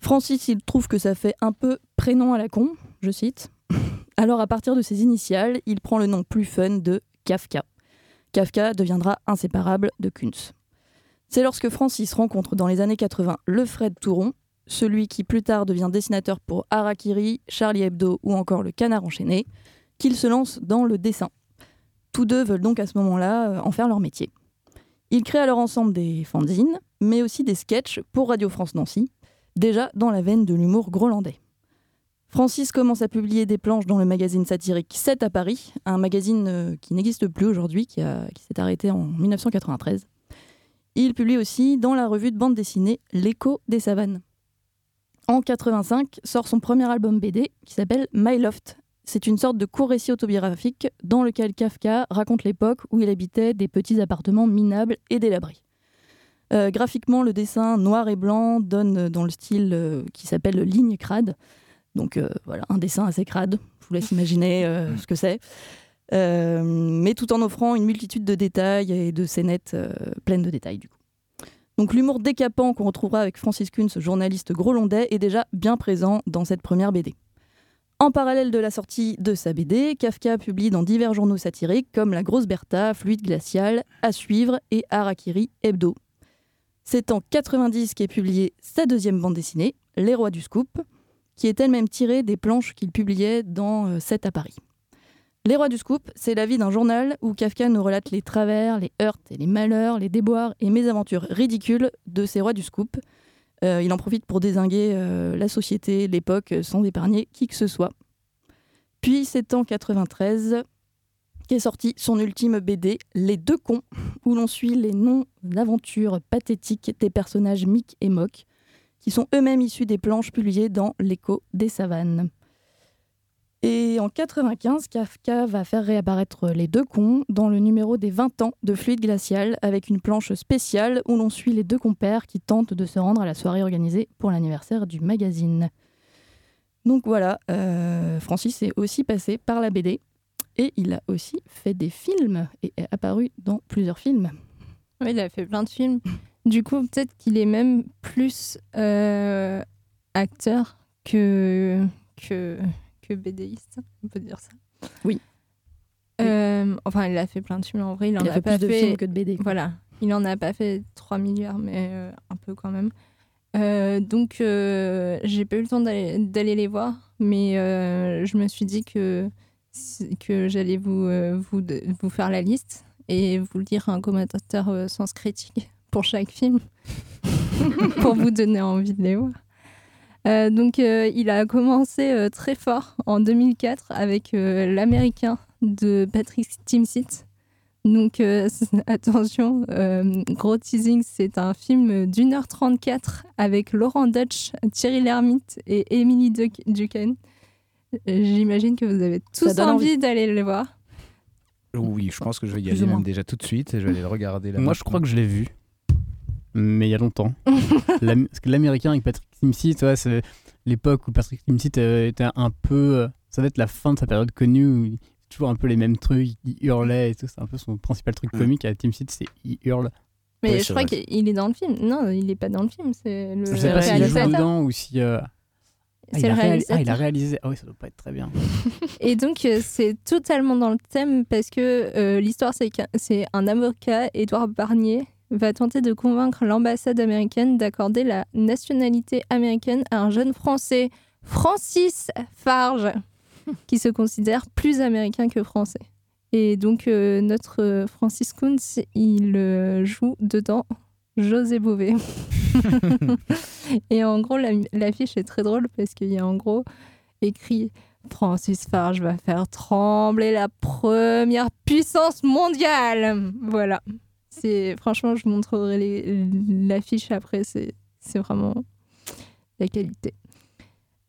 Francis, il trouve que ça fait un peu prénom à la con, je cite. Alors à partir de ses initiales, il prend le nom plus fun de Kafka. Kafka deviendra inséparable de Kuntz. C'est lorsque Francis rencontre dans les années 80 le Fred Touron, celui qui plus tard devient dessinateur pour Harakiri, Charlie Hebdo ou encore Le Canard enchaîné, qu'il se lance dans le dessin. Tous deux veulent donc à ce moment-là euh, en faire leur métier. Ils créent alors ensemble des fanzines, mais aussi des sketchs pour Radio France Nancy, déjà dans la veine de l'humour grolandais. Francis commence à publier des planches dans le magazine satirique 7 à Paris, un magazine euh, qui n'existe plus aujourd'hui, qui, qui s'est arrêté en 1993. Il publie aussi dans la revue de bande dessinée L'écho des savanes. En 85 sort son premier album BD qui s'appelle My Loft. C'est une sorte de court récit autobiographique dans lequel Kafka raconte l'époque où il habitait des petits appartements minables et délabrés. Euh, graphiquement, le dessin noir et blanc donne dans le style euh, qui s'appelle ligne crade. Donc euh, voilà, un dessin assez crade. Je vous laisse imaginer euh, ce que c'est. Euh, mais tout en offrant une multitude de détails et de scénettes euh, pleines de détails du coup. Donc l'humour décapant qu'on retrouvera avec Francis Kuhn, ce journaliste grolandais, est déjà bien présent dans cette première BD. En parallèle de la sortie de sa BD, Kafka publie dans divers journaux satiriques comme La Grosse Bertha, Fluide Glacial, À Suivre et Harakiri Hebdo. C'est en 90 qu'est publiée sa deuxième bande dessinée, Les Rois du Scoop, qui est elle-même tirée des planches qu'il publiait dans euh, 7 à Paris. Les Rois du Scoop, c'est la vie d'un journal où Kafka nous relate les travers, les heurts et les malheurs, les déboires et mésaventures ridicules de ces rois du scoop. Euh, il en profite pour désinguer euh, la société, l'époque, sans épargner qui que ce soit. Puis c'est en 93 qu'est sorti son ultime BD, Les Deux Cons, où l'on suit les noms d'aventures pathétiques des personnages Mick et Mock, qui sont eux-mêmes issus des planches publiées dans L'écho des savanes. Et en 95, Kafka va faire réapparaître Les Deux Cons dans le numéro des 20 ans de Fluide Glacial avec une planche spéciale où l'on suit les deux compères qui tentent de se rendre à la soirée organisée pour l'anniversaire du magazine. Donc voilà, euh, Francis est aussi passé par la BD et il a aussi fait des films et est apparu dans plusieurs films. Oui, il a fait plein de films. Du coup, peut-être qu'il est même plus euh, acteur que, que, que BDiste, on peut dire ça. Oui. Euh, enfin, il a fait plein de films en vrai. Il, en Il a fait pas plus de films que de BD, quoi. Voilà. Il en a pas fait 3 milliards, mais euh, un peu quand même. Euh, donc, euh, j'ai pas eu le temps d'aller les voir, mais je me suis dit que, que j'allais vous, vous, vous faire la liste et vous lire un commentateur sens critique pour chaque film pour vous donner envie de les voir. Euh, donc, euh, il a commencé euh, très fort en 2004 avec euh, l'américain de Patrick Timsit. Donc, euh, attention, euh, gros teasing, c'est un film d'une heure 34 avec Laurent Dutch, Thierry Lhermitte et Emily Duc- Duquesne. Euh, J'imagine que vous avez tous envie, envie. d'aller le voir. Oui, je pense que je vais y aller même déjà tout de suite et je vais aller le regarder là. Moi, je crois que je l'ai vu, mais il y a longtemps. Parce que l'américain avec Patrick Timsit, ouais, c'est l'époque où Patrick Timsit était un peu. euh, Ça va être la fin de sa période connue où il toujours un peu les mêmes trucs, il hurlait et tout. C'est un peu son principal truc comique à Timsit, c'est il hurle. Mais je crois qu'il est dans le film. Non, il est pas dans le film. C'est le Je sais pas s'il joue réalisateur. dedans ou si. euh, ah, C'est il a le réali- réalisateur. Ah, il a réalisé. Ah oui, ça doit pas être très bien. Et donc, euh, c'est totalement dans le thème parce que euh, l'histoire, c'est un avocat, Édouard Barnier, va tenter de convaincre l'ambassade américaine d'accorder la nationalité américaine à un jeune Français, Francis Farge, qui se considère plus américain que français. Et donc, euh, notre euh, Francis Kuntz, il euh, joue dedans José Bové. Et en gros, la- l'affiche est très drôle parce qu'il y a en gros écrit Francis Farge va faire trembler la première puissance mondiale. Voilà. C'est franchement, je montrerai l'affiche après. C'est c'est vraiment la qualité.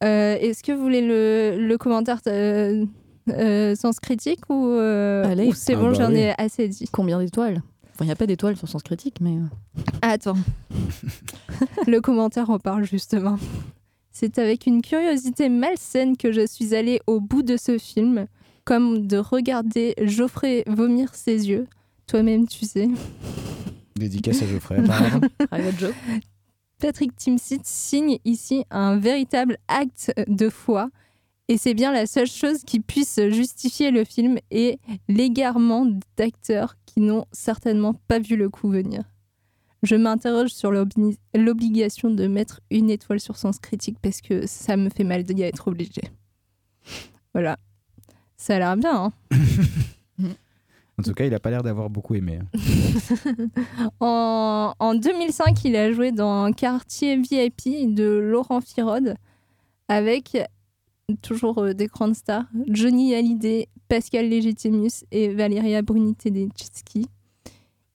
Euh, Est-ce que vous voulez le, le commentaire euh, euh, sens critique ou, euh, Allez. ou c'est Ah bon, bah j'en oui. ai assez dit Combien d'étoiles? Enfin, il n'y a pas d'étoiles sur Sens Critique, mais. euh, Attends. le commentaire en parle justement. C'est avec une curiosité malsaine que je suis allée au bout de ce film, comme de regarder Geoffrey vomir ses yeux. Toi-même, tu sais. Dédicace à Geoffrey. Private joke. Patrick Timsit signe ici un véritable acte de foi. Et c'est bien la seule chose qui puisse justifier le film et l'égarement d'acteurs qui n'ont certainement pas vu le coup venir. Je m'interroge sur l'obli- l'obligation de mettre une étoile sur Sens Critique parce que ça me fait mal d'y être obligé. Voilà. Ça a l'air bien, hein En tout cas, il a pas l'air d'avoir beaucoup aimé. hein. en, en 2005, il a joué dans Quartier VIP de Laurent Firode avec toujours euh, des grandes stars Johnny Hallyday, Pascal Légitimus et Valeria Bruni Tedeschi.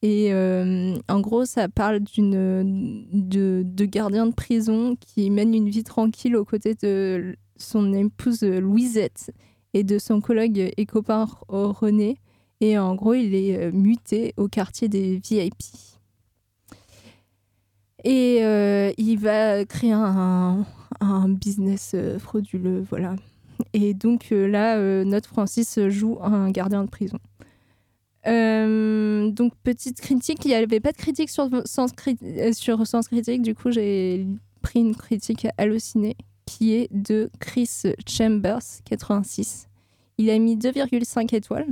Et euh, en gros, ça parle d'une de, de gardien de prison qui mène une vie tranquille aux côtés de son épouse Louisette et de son collègue et copain René. Et en gros, il est euh, muté au quartier des VIP. Et euh, il va créer un, business euh, frauduleux, voilà. Et donc là, notre Francis joue un gardien de prison. Donc petite critique, il n'y avait pas de critique sur Sens, sur Sens Critique, du coup j'ai pris une critique hallucinée qui est de Chris Chambers, 86. Il a mis 2,5 étoiles,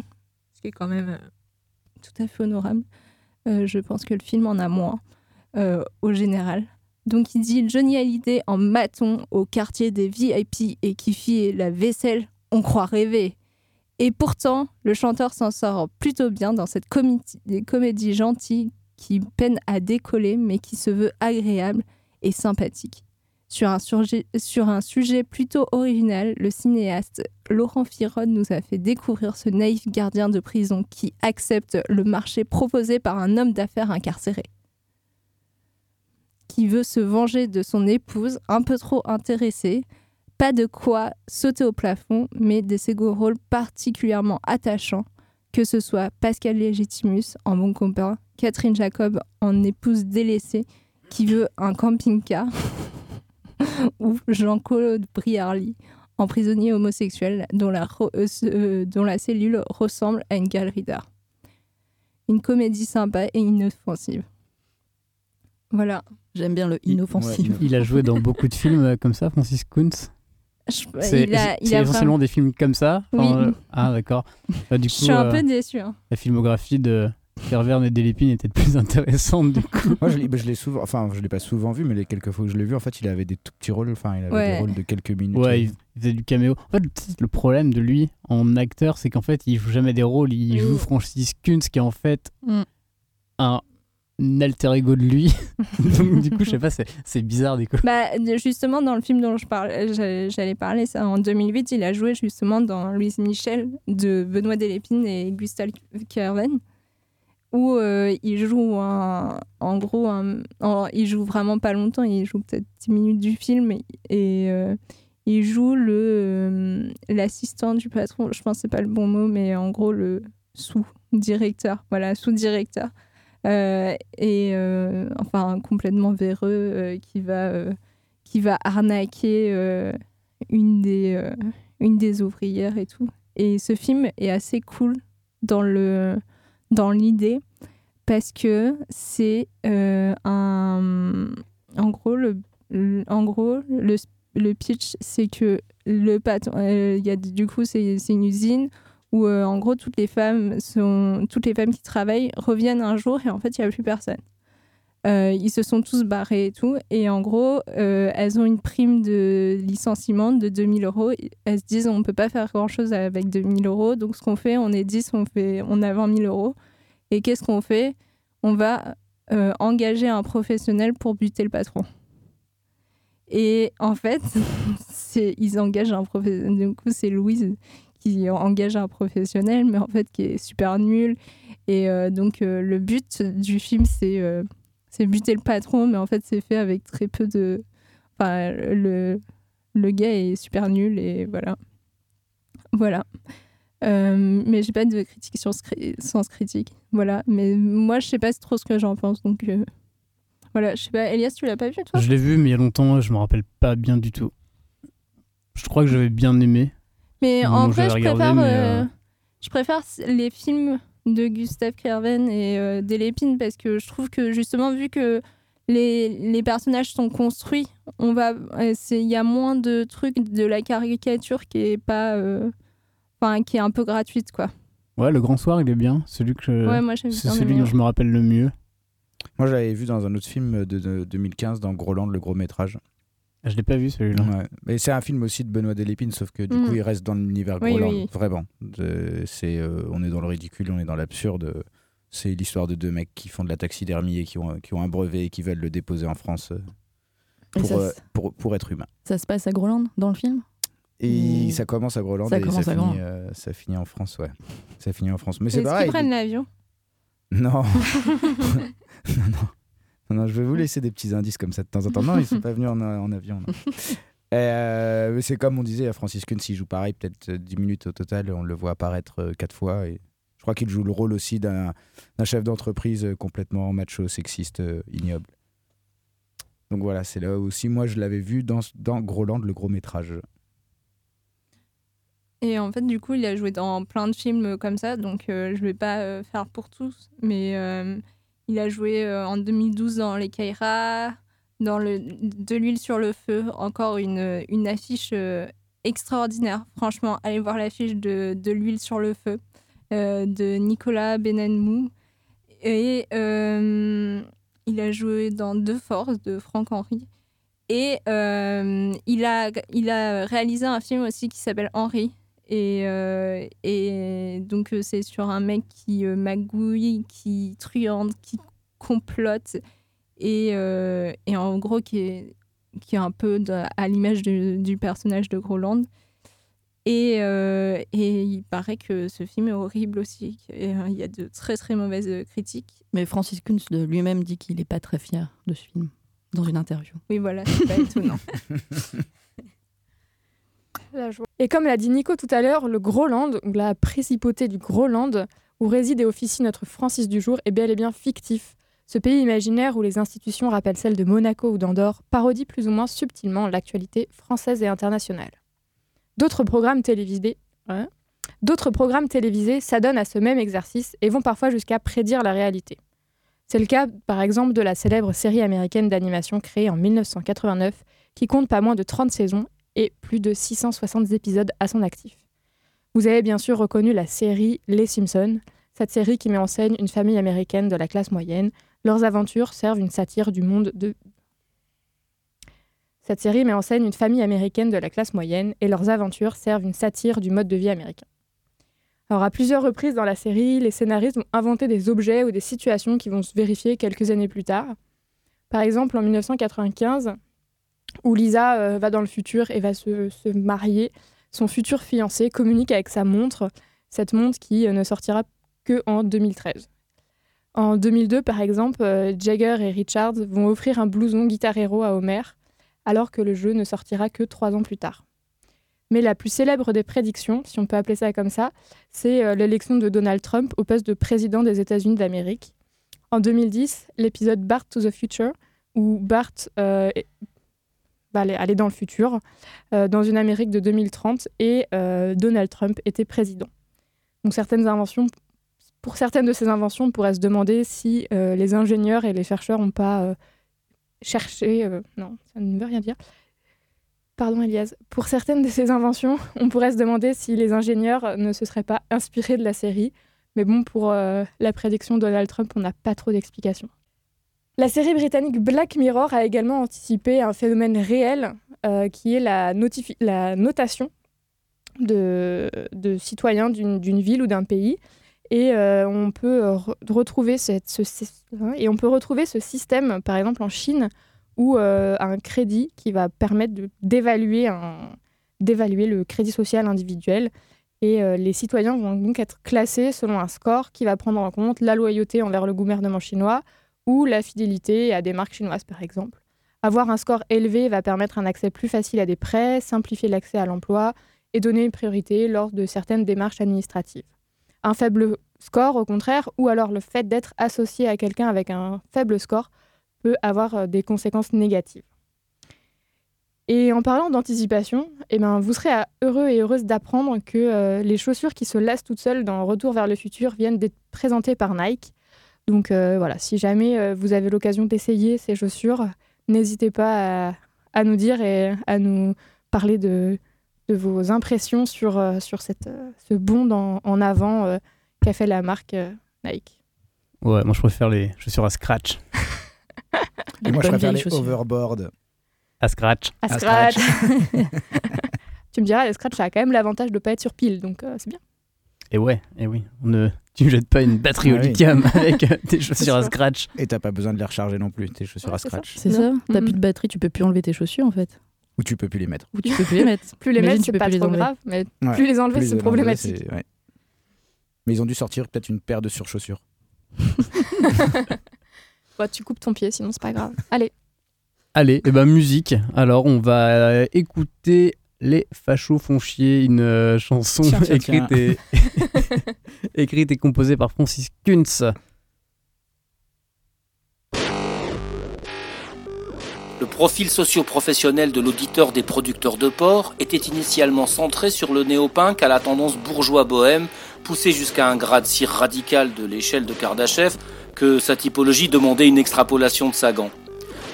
quand même euh, tout à fait honorable. Euh, je pense que le film en a moins euh, au général. Donc il dit Johnny Hallyday en maton au quartier des VIP et qui fit la vaisselle, on croit rêver. Et pourtant, le chanteur s'en sort plutôt bien dans cette comédie gentille qui peine à décoller mais qui se veut agréable et sympathique. Sur un, sujet plutôt original, le cinéaste Laurent Firod nous a fait découvrir ce naïf gardien de prison qui accepte le marché proposé par un homme d'affaires incarcéré qui veut se venger de son épouse un peu trop intéressée. Pas de quoi sauter au plafond, mais des second rôles particulièrement attachants, que ce soit Pascal Légitimus en bon copain, Catherine Jacob en épouse délaissée qui veut un camping-car, ou Jean-Claude Briarly en prisonnier homosexuel dont la, ro- euh, euh, dont la cellule ressemble à une galerie d'art. Une comédie sympa et inoffensive. Voilà. J'aime bien le inoffensif. Il a joué dans beaucoup de films euh, comme ça, Francis Kuntz. C'est il a- il c'est a essentiellement vraiment- des films comme ça. Oui. euh, ah d'accord. Bah, Je suis un euh, peu déçue. hein. La filmographie de Kerverne et Delépine était plus intéressante du coup. Moi, je l'ai bah, je l'ai souvent, enfin, je l'ai pas souvent vu, mais les quelques fois que je l'ai vu, en fait, il avait des tout petits rôles, enfin, il avait Ouais. des rôles de quelques minutes. Ouais, il, il faisait du caméo. En fait, le problème de lui en acteur, c'est qu'en fait, il joue jamais des rôles. Il Oui. joue Francis Kuntz, qui est en fait Mm. un, un alter ego de lui. Donc, du coup, je sais pas, c'est c'est bizarre des coups. Bah, justement, dans le film dont je parle, j'a- j'allais parler, ça, en 2008, il a joué justement dans Louise Michel de Benoît Delépine et Gustave Kerven, où euh, il joue un- en gros, il joue vraiment pas longtemps, il joue peut-être 10 minutes du film et, euh, il joue le euh, l'assistant du patron, je pense que c'est pas le bon mot, mais en gros le sous-directeur, voilà, sous-directeur. Et enfin complètement véreux qui va qui va arnaquer une des une des ouvrières et tout et ce film est assez cool dans le dans l'idée parce que c'est euh, un en gros le, en gros le, pitch c'est que le patron euh, y a du coup c'est c'est une usine où euh, en gros toutes les femmes sont toutes les femmes qui travaillent reviennent un jour et en fait il n'y a plus personne. Euh, ils se sont tous barrés et tout et en gros euh, elles ont une prime de licenciement de 2000 euros. Elles se disent on peut pas faire grand chose avec 2000 euros donc ce qu'on fait on est 10 on fait on a 20 000 euros et qu'est-ce qu'on fait? On va euh, engager un professionnel pour buter le patron. Et en fait, ils engagent un professionnel. Du coup, c'est Louise qui engage un professionnel, mais en fait qui est super nul. Et donc le but du film, c'est c'est buter le patron, mais en fait c'est fait avec très peu de. Enfin, le le gars est super nul et voilà. Voilà. Euh, mais j'ai pas de critique sur sens critique. Voilà. Mais moi, je sais pas trop ce que j'en pense. Donc euh, voilà. Je sais pas. Elias, tu l'as pas vu toi? Je l'ai vu, mais il y a longtemps, je me rappelle pas bien du tout. Je crois que j'avais bien aimé. Mais en vrai, je regardé, préfère, euh, euh, je préfère les films de Gustave Kerven et euh, Delépine parce que je trouve que justement, vu que les, les personnages sont construits, on va, euh, c'est- il y a moins de trucs de la caricature qui est pas, euh, enfin, qui est un peu gratuite quoi. Ouais, Le Grand Soir, il est bien. Celui que je- Ouais, moi, j'aime c'est celui dont je me rappelle le mieux. Moi, j'avais vu dans un autre film de, de 2015, dans Groland, le gros métrage. Je l'ai pas vu celui-là. Ouais. Mais c'est un film aussi de Benoît Delépine, sauf que du Mm. coup, il reste dans l'univers Oui, Groland. oui. Vraiment. De- C'est, euh, on est dans le ridicule, on est dans l'absurde. C'est l'histoire de deux mecs qui font de la taxidermie et qui ont, qui ont un brevet et qui veulent le déposer en France euh, Et pour, ça euh, pour, pour être humain. Ça se passe à Groland dans le film? Et ça commence à Groland Ça et commence ça à finit, Groland. euh, ça finit en France, ouais. Ça finit en France. Mais c'est pareil. qu'ils prennent l'avion? Non. non, non. Non, non, je vais vous laisser des petits indices comme ça de temps en temps. Non, ils sont pas venus en, en avion. Euh, mais c'est comme on disait à Francis Kuhn, s'il joue pareil, peut-être euh, 10 minutes au total, on le voit apparaître euh, quatre fois. Et je crois qu'il joue le rôle aussi d'un chef d'entreprise euh, complètement macho, sexiste, euh, ignoble. Donc voilà, c'est là aussi, moi je l'avais vu dans, dans Groland, le gros métrage. Et en fait, du coup, il a joué dans plein de films comme ça, donc euh, je vais pas euh, faire pour tous, mais euh, il a joué euh, en 2012 dans Les Caïras, dans le De l'huile sur le feu, encore une, une affiche euh, extraordinaire. Franchement, allez voir l'affiche de De l'huile sur le feu euh, de Nicolas Benamou. Et il a joué dans Deux Forces de Franck Henry. Et il, a, il a réalisé un film aussi qui s'appelle Henri. Et, euh, et donc, euh, c'est sur un mec qui euh, magouille, qui truande, qui complote. Et, euh, et en gros, qui est, qui est un peu de- à l'image du personnage de Groland. Et, euh, et il paraît que ce film est horrible aussi. Et, euh, Il y a de très très mauvaises critiques. Mais Francis Kunz lui-même dit qu'il n'est pas très fier de ce film dans une interview. Oui, voilà, c'est pas étonnant. La joie. Et comme l'a dit Nico tout à l'heure, le Groland, ou la principauté du Groland, où réside et officie notre Francis du jour, est bel et bien fictif. Ce pays imaginaire où les institutions rappellent celles de Monaco ou d'Andorre parodie plus ou moins subtilement l'actualité française et internationale. D'autres programmes télévisés, ouais, d'autres programmes télévisés s'adonnent à ce même exercice et vont parfois jusqu'à prédire la réalité. C'est le cas, par exemple, de la célèbre série américaine d'animation créée en 1989, qui compte pas moins de 30 saisons et plus de 660 épisodes à son actif. Vous avez bien sûr reconnu la série Les Simpsons, cette série qui met en scène une famille américaine de la classe moyenne. Leurs aventures servent une satire du monde de... Cette série met en scène une famille américaine de la classe moyenne et leurs aventures servent une satire du mode de vie américain. Alors à plusieurs reprises dans la série, les scénaristes vont inventer des objets ou des situations qui vont se vérifier quelques années plus tard. Par exemple, en 1995, où Lisa euh, va dans le futur et va se, se marier, son futur fiancé communique avec sa montre, cette montre qui euh, ne sortira que en 2013. En 2002, par exemple, euh, Jagger et Richards vont offrir un blouson Guitar Hero à Homer, alors que le jeu ne sortira que trois ans plus tard. Mais la plus célèbre des prédictions, si on peut appeler ça comme ça, c'est l'élection de Donald Trump au poste de président des États-Unis d'Amérique. En 2010, l'épisode Bart to the Future, où Bart aller, dans le futur, euh, dans une Amérique de 2030, et euh, Donald Trump était président. Donc certaines inventions, pour certaines de ces inventions, on pourrait se demander si euh, les ingénieurs et les chercheurs n'ont pas cherché, non, ça ne veut rien dire. Pardon Elias, pour certaines de ces inventions, on pourrait se demander si les ingénieurs ne se seraient pas inspirés de la série. Mais bon, pour la prédiction de Donald Trump, on n'a pas trop d'explications. La série britannique Black Mirror a également anticipé un phénomène réel euh, qui est la, la notation de, de citoyens d'une ville ou d'un pays. Et euh, on peut re- retrouver cette, ce, ce- et on peut retrouver ce système, par exemple en Chine, où euh, un crédit qui va permettre d'évaluer le crédit social individuel. Et les citoyens vont donc être classés selon un score qui va prendre en compte la loyauté envers le gouvernement chinois ou la fidélité à des marques chinoises, par exemple. Avoir un score élevé va permettre un accès plus facile à des prêts, simplifier l'accès à l'emploi et donner une priorité lors de certaines démarches administratives. Un faible score, au contraire, ou alors le fait d'être associé à quelqu'un avec un faible score peut avoir euh, des conséquences négatives. Et en parlant d'anticipation, eh ben, vous serez heureux et heureuse d'apprendre que euh, les chaussures qui se lassent toutes seules dans Retour vers le futur viennent d'être présentées par Nike. Donc euh, voilà, si jamais euh, vous avez l'occasion d'essayer ces chaussures, n'hésitez pas à, à nous dire et à nous parler de, de vos impressions sur, euh, sur cette, ce bond en, en avant euh, qu'a fait la marque euh, Nike. Ouais, moi je préfère les chaussures à scratch. Et moi, je préfère les chaussures. overboard. À scratch. À scratch. tu me diras, le scratch ça a quand même l'avantage de ne pas être sur pile, donc euh, c'est bien. Et ouais, et oui. On ne... Tu ne jettes pas une batterie au Ah oui. lithium avec euh, tes chaussures à scratch. Et t'as pas besoin de les recharger non plus, tes chaussures à scratch. C'est ça T'as plus de batterie, tu peux plus enlever tes chaussures en fait. Ou tu peux plus les mettre. Ou tu peux plus les mettre. Plus les Imagine, mettre, tu c'est pas trop enlever. grave, mais Ouais. plus les enlever, c'est problématique. ouais. Mais ils ont dû sortir peut-être une paire de surchaussures. Bah, tu coupes ton pied, sinon c'est pas grave. Allez. Allez, et ben musique. Alors on va euh, écouter Les Fachos font chier, une euh, chanson Tiens, tiens, écrite, tiens. Et... écrite et composée par Francis Kuntz. Le profil socio-professionnel de l'auditeur des producteurs de porc était initialement centré sur le néopunk à la tendance bourgeois-bohème, poussé jusqu'à un grade si radical de l'échelle de Kardashev que sa typologie demandait une extrapolation de Sagan.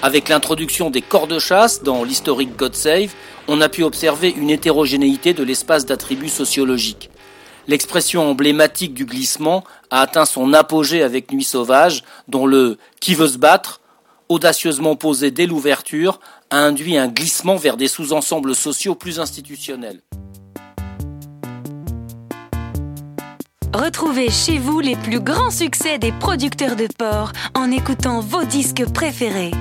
Avec l'introduction des corps de chasse dans l'historique God Save, on a pu observer une hétérogénéité de l'espace d'attributs sociologiques. L'expression emblématique du glissement a atteint son apogée avec Nuit sauvage, dont le qui veut se battre, audacieusement posé dès l'ouverture, a induit un glissement vers des sous-ensembles sociaux plus institutionnels. Retrouvez chez vous les plus grands succès des producteurs de porc en écoutant vos disques préférés.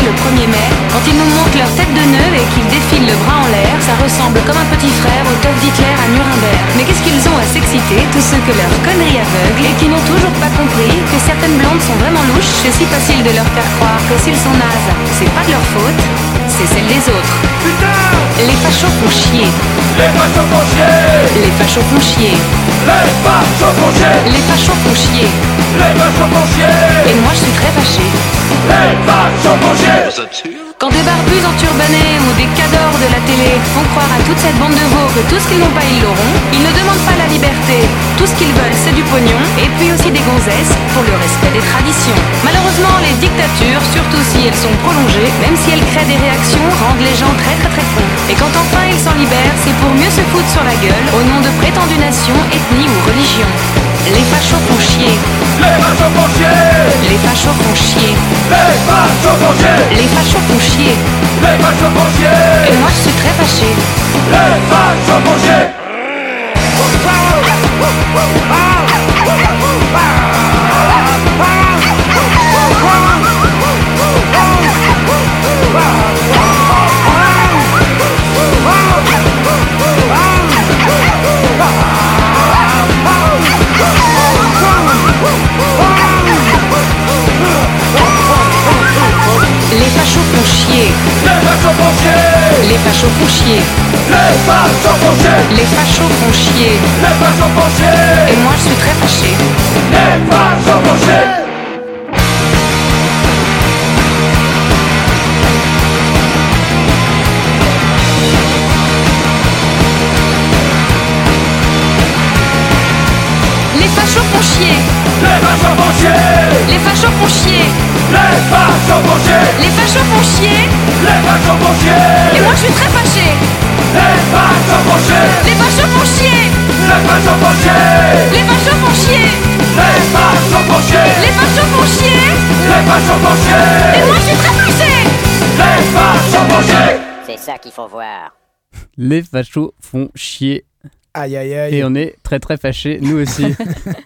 Le 1er mai, quand ils nous montrent leur tête de nœud et qu'ils défilent le bras en l'air, ça ressemble comme un petit frère au teuf d'Hitler à Nuremberg. Mais qu'est-ce qu'ils ont à s'exciter, tous ceux que leur connerie aveugle et qui n'ont toujours pas compris que certaines blondes sont vraiment louches, c'est si facile de leur faire croire que s'ils sont nazes, c'est pas de leur faute, c'est celle des autres. Les fachos font chier. Les fachos font chier Les fachos font chier. Les fachos font chier Les fachos font chier. Les fachos font chier Et moi je suis très fâchée. Les fachos font chier Quand des barbus enturbanés ou des cadors de la télé font croire à toute cette bande de veaux que tout ce qu'ils n'ont pas ils l'auront, ils ne demandent pas la liberté. Tout ce qu'ils veulent c'est du pognon et puis aussi des gonzesses pour le respect des traditions. Malheureusement les dictatures, surtout si elles sont prolongées, même si elles créent des réactions, rendent les gens très très très cons. Et quand enfin ils s'en libèrent, c'est pour mieux se foutre sur la gueule au nom de prétendues nations, ethnies ou religions. Les fachos font chier. Les fachos font chier Les fachos font chier. Les fachos font chier Les fachos font chier. Les fachos font chier Et moi je suis très fâchée. Les fachos font chier Les fachos font chier Les fachos font chier Les fachos font chier Les fachos font chier Les fachos font chier Et moi je suis très fâché. Les fachos font chier Les fachos font chier Les fachos font chier Les fachos font chier les fachos font chier. Les fachos font chier. Les fachos font chier. Et moi je suis très fâché. Les fachos font chier. Les fachos font chier. Les fachos font chier. Les fachos font chier. Les fachos font chier. Les fachos font chier. Les fachos font chier. Et moi je suis très fâché. Les fachos font chier. C'est ça qu'il faut voir. Les fachos font chier. Aïe aïe aïe. Et on est très très fâchés, nous aussi.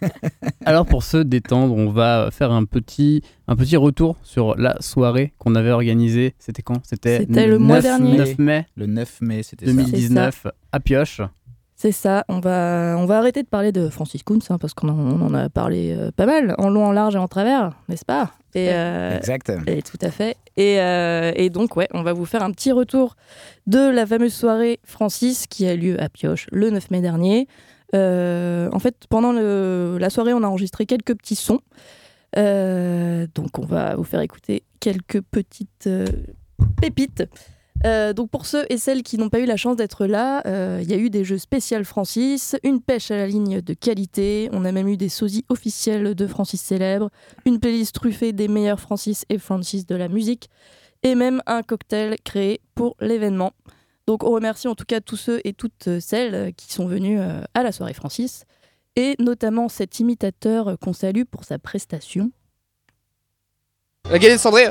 Alors pour se détendre, on va faire un petit, un petit retour sur la soirée qu'on avait organisée. C'était quand? C'était le mois 9 dernier. 9 mai Le 9 mai, c'était ça. 2019 à Pioche. C'est ça, on va, on va arrêter de parler de Francis Kuhn, hein, parce qu'on en, on en a parlé euh, pas mal, en long, en large et en travers, n'est-ce pas? Et, euh, Exact. et tout à fait. Et, euh, et donc, ouais, on va vous faire un petit retour de la fameuse soirée Francis qui a lieu à Pioche le 9 mai dernier. Euh, en fait, pendant le- la soirée, on a enregistré quelques petits sons. Euh, donc, on va vous faire écouter quelques petites euh, pépites. Euh, donc pour ceux et celles qui n'ont pas eu la chance d'être là, euh, il y a eu des jeux spécial Francis, une pêche à la ligne de qualité, on a même eu des sosies officiels de Francis célèbre, une playlist truffée des meilleurs Francis et Francis de la musique, et même un cocktail créé pour l'événement. Donc on remercie en tout cas tous ceux et toutes celles qui sont venus euh, à la soirée Francis, et notamment cet imitateur qu'on salue pour sa prestation. La galette cendrée.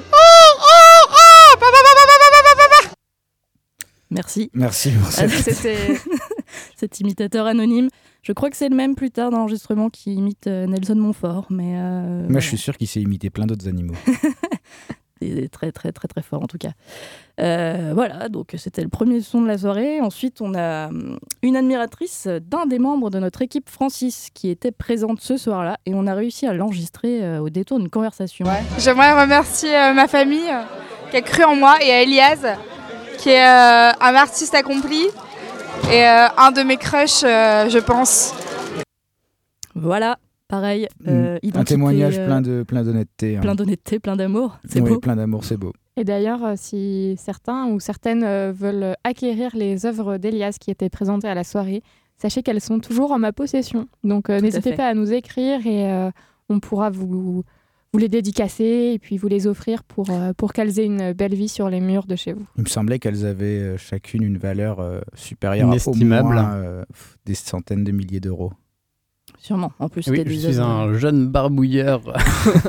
Merci. Merci. Ah, C'était cet imitateur anonyme. Je crois que c'est le même plus tard dans l'enregistrement qui imite euh, Nelson Montfort, mais euh, Moi, je suis sûr qu'il sait imiter plein d'autres animaux. il est très très très très fort en tout cas. Euh, voilà, donc c'était le premier son de la soirée. Ensuite, on a hum, une admiratrice d'un des membres de notre équipe, Francis, qui était présente ce soir-là, et on a réussi à l'enregistrer au détour d'une conversation. J'aimerais remercier ma famille qui a cru en moi et à Elias qui est euh, un artiste accompli et euh, un de mes crushs, euh, je pense. Voilà, pareil. euh, un témoignage euh, plein de plein d'honnêteté. hein. plein d'honnêteté, plein d'amour. C'est Oui, beau. plein d'amour, c'est beau. Et d'ailleurs, si certains ou certaines veulent acquérir les œuvres d'Elias qui étaient présentées à la soirée, sachez qu'elles sont toujours en ma possession. Donc euh, n'hésitez pas à nous écrire et euh, on pourra vous, vous les dédicacer et puis vous les offrir pour, euh, pour qu'elles aient une belle vie sur les murs de chez vous. Il me semblait qu'elles avaient euh, chacune une valeur euh, supérieure à au moins euh, des centaines de milliers d'euros. Sûrement. En plus, Oui, je des suis un jeune barbouilleur.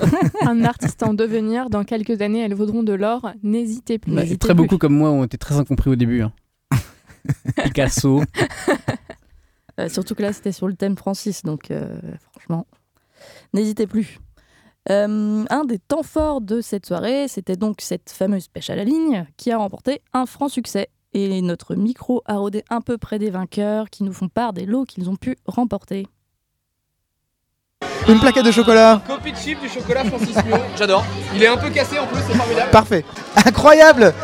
un artiste en devenir, dans quelques années, elles vaudront de l'or. N'hésitez plus. Bah, très plus. beaucoup comme moi ont été très incompris au début. hein. Picasso. Euh, surtout que là, c'était sur le thème Francis, donc euh, franchement, n'hésitez plus. Euh, un des temps forts de cette soirée, c'était donc cette fameuse pêche à la ligne qui a remporté un franc succès. Et notre micro a rôdé un peu près des vainqueurs qui nous font part des lots qu'ils ont pu remporter. Une plaquette de chocolat. Copie de chip du chocolat Francis Mion. J'adore. Il est un peu cassé en plus, c'est formidable. Parfait. Incroyable.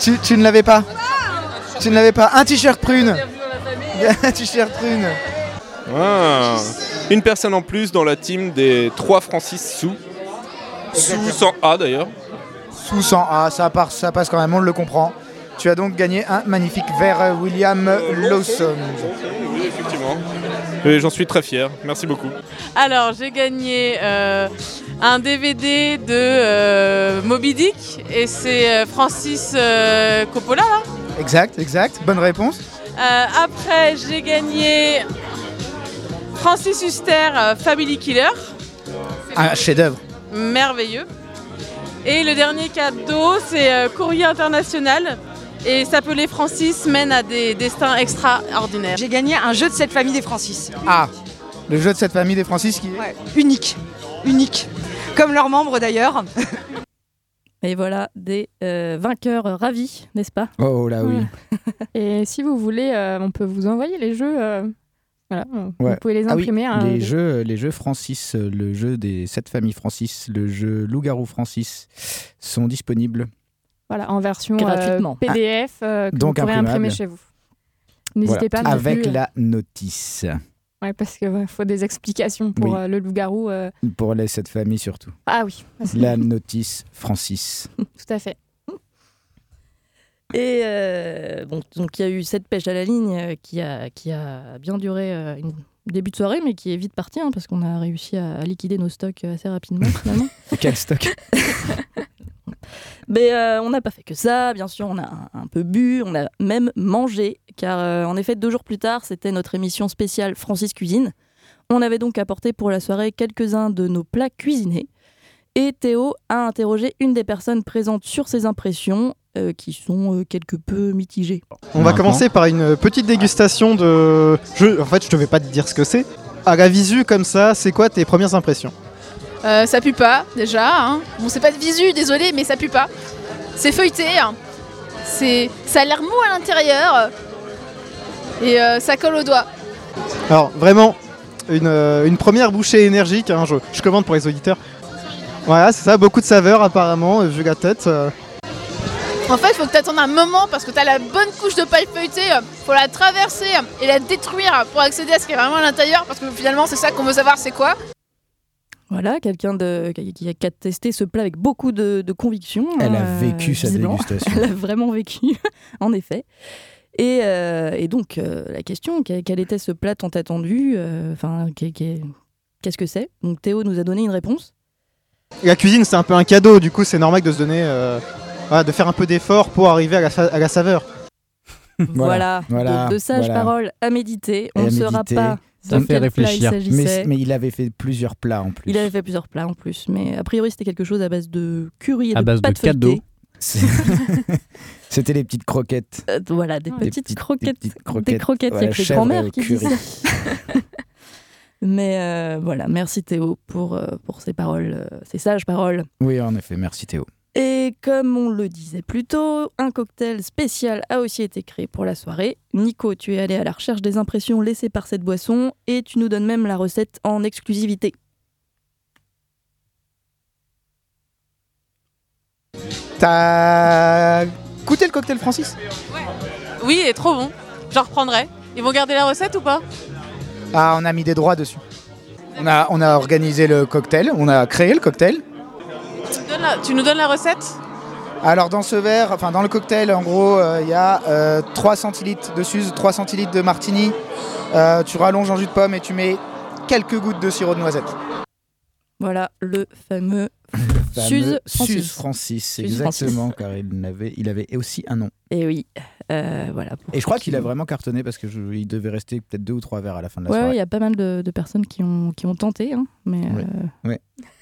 Tu, tu ne l'avais pas. Tu ne l'avais pas. Un t-shirt prune. Un t-shirt prune. Ah, une personne en plus dans la team des 3 Francis sous. Sous sans A d'ailleurs. Sous 100A, ça, part- ça passe quand même, on le comprend. Tu as donc gagné un magnifique verre William Lawson. Oui, effectivement. Et j'en suis très fier. Merci beaucoup. Alors, j'ai gagné euh, un DVD de euh, Moby Dick et c'est euh, Francis euh, Coppola là. Exact, exact. Bonne réponse. Euh, après, j'ai gagné Francis Huster euh, Family Killer, Un chef-d'œuvre. merveilleux. Et le dernier cadeau, c'est euh, Courrier International et s'appelait Francis mène à des destins extraordinaires. J'ai gagné un jeu de cette famille des Francis. Ah, le jeu de cette famille des Francis qui est. Ouais, unique, unique. Comme leurs membres d'ailleurs. Et voilà, des euh, vainqueurs ravis, n'est-ce pas? Oh là oui. Et si vous voulez, euh, on peut vous envoyer les jeux. euh, voilà, Ouais. vous pouvez les Ah oui, imprimer. hein, les, des- jeux, les jeux Francis, euh, le jeu des sept familles Francis, le jeu Loup-garou Francis sont disponibles. Voilà, en version euh, Gratuitement. PDF euh, que Donc vous pourrez imprimer chez vous. N'hésitez Voilà, pas. Avec plus, euh, la notice. Ouais, parce qu'il faut des explications pour Oui. euh, le loup-garou. euh. Pour les sept familles surtout. Ah oui, parce que- La notice Francis. tout à fait. Et euh, bon, donc il y a eu cette pêche à la ligne euh, qui a, qui a bien duré euh, une début de soirée, mais qui est vite parti, hein, parce qu'on a réussi à, à liquider nos stocks assez rapidement finalement. Quel stock? Mais euh, on n'a pas fait que ça, bien sûr, on a un, un peu bu, on a même mangé, car euh, en effet, deux jours plus tard, c'était notre émission spéciale Francis Cuisine. On avait donc apporté pour la soirée quelques-uns de nos plats cuisinés. Et Théo a interrogé une des personnes présentes sur ses impressions, euh, qui sont euh, quelque peu mitigées. On va commencer par une petite dégustation de. Je... En fait, je te vais pas te dire ce que c'est. À la visu, comme ça, c'est quoi tes premières impressions? Euh, ça pue pas, déjà. hein. Bon, c'est pas de visu, désolé, mais ça pue pas. C'est feuilleté. hein. C'est, ça a l'air mou à l'intérieur. Et euh, ça colle au doigt. Alors, vraiment, une, euh, une première bouchée énergique. hein, je, je commande pour les auditeurs. Voilà, c'est ça, beaucoup de saveurs apparemment, vu la tête. En fait, faut que t'attendes un moment parce que t'as la bonne couche de paille feuilletée. Faut la traverser et la détruire pour accéder à ce qui est vraiment à l'intérieur. Parce que finalement, c'est ça qu'on veut savoir, c'est quoi. Voilà, quelqu'un qui, a testé ce plat avec beaucoup de, de conviction. Elle a euh, vécu sa dégustation. Elle a vraiment vécu, en effet. Et, euh, et donc, euh, la question, quel, était ce plat tant attendu Enfin, qu'est- qu'est- qu'est-ce que c'est? Donc, Théo nous a donné une réponse. La cuisine, c'est un peu un cadeau, du coup, c'est normal de se donner. Voilà, de faire un peu d'effort pour arriver à la, fa- à la saveur. Voilà, voilà, de, de sages voilà. paroles à méditer. Et On ne saura pas Ça de me fait il réfléchir. s'agissait. Mais, mais il avait fait plusieurs plats en plus. Il avait fait plusieurs plats en plus, mais a priori c'était quelque chose à base de curry et À de base de pâte cadeaux. feuilletée. C'était les petites croquettes. Euh, voilà, des petites, petites- croquettes, des petites des croquettes. croquettes, il Voilà, y a que les au qui disent curry. ça. Mais euh, voilà, merci Théo pour, euh, pour ces paroles, ces sages paroles. Oui, en effet, merci Théo. Et comme on le disait plus tôt, un cocktail spécial a aussi été créé pour la soirée. Nico, tu es allé à la recherche des impressions laissées par cette boisson et tu nous donnes même la recette en exclusivité. T'as goûté le cocktail Francis? Oui, il est trop bon. J'en reprendrai. Ils vont garder la recette ou pas? Ah, on a mis des droits dessus. On a, on a organisé le cocktail, on a créé le cocktail. Tu, nous donnes la, tu nous donnes la recette Alors dans ce verre, enfin dans le cocktail, en gros, euh, il y a euh, 3 centilitres de suze, 3 centilitres de martini. Euh, tu rallonges en jus de pomme et tu mets quelques gouttes de sirop de noisette. Voilà le fameux Fameux Suze Suze Francis. Francis, Suze exactement, car il avait, il avait aussi un nom. Et oui, euh, voilà. Et je crois qu'il a vraiment cartonné parce qu'il devait rester peut-être deux ou trois verres à la fin de la Ouais, ouais, il soirée. y a pas mal de, de personnes qui ont, qui ont tenté, hein, mais euh,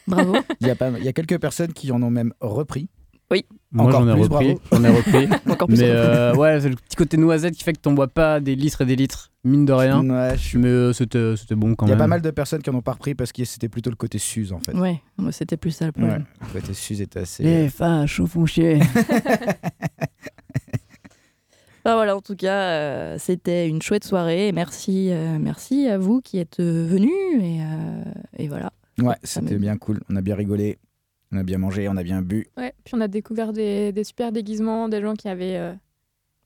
bravo. Il y, a pas, il y a quelques personnes qui en ont même repris. Oui. Moi Encore j'en ai plus, repris, bravo. j'en ai repris. Encore plus, mais euh, ouais, c'est le petit côté noisette qui fait que t'en bois pas des litres et des litres, mine de rien. Ouais, Mais euh, c'était bon quand Il y a même. pas mal de personnes qui en ont pas repris parce que c'était plutôt le côté Suze en fait. Ouais, moi, c'était plus ça le Ouais, problème. le côté Suze était assez. Les font chier. Ah, voilà, en tout cas, euh, c'était une chouette soirée. Merci, euh, merci à vous qui êtes euh, venus. Et, euh, et voilà. Ouais, c'était bien cool. On a bien rigolé, on a bien mangé, on a bien bu. Ouais, puis on a découvert des, des super déguisements, des gens qui avaient euh,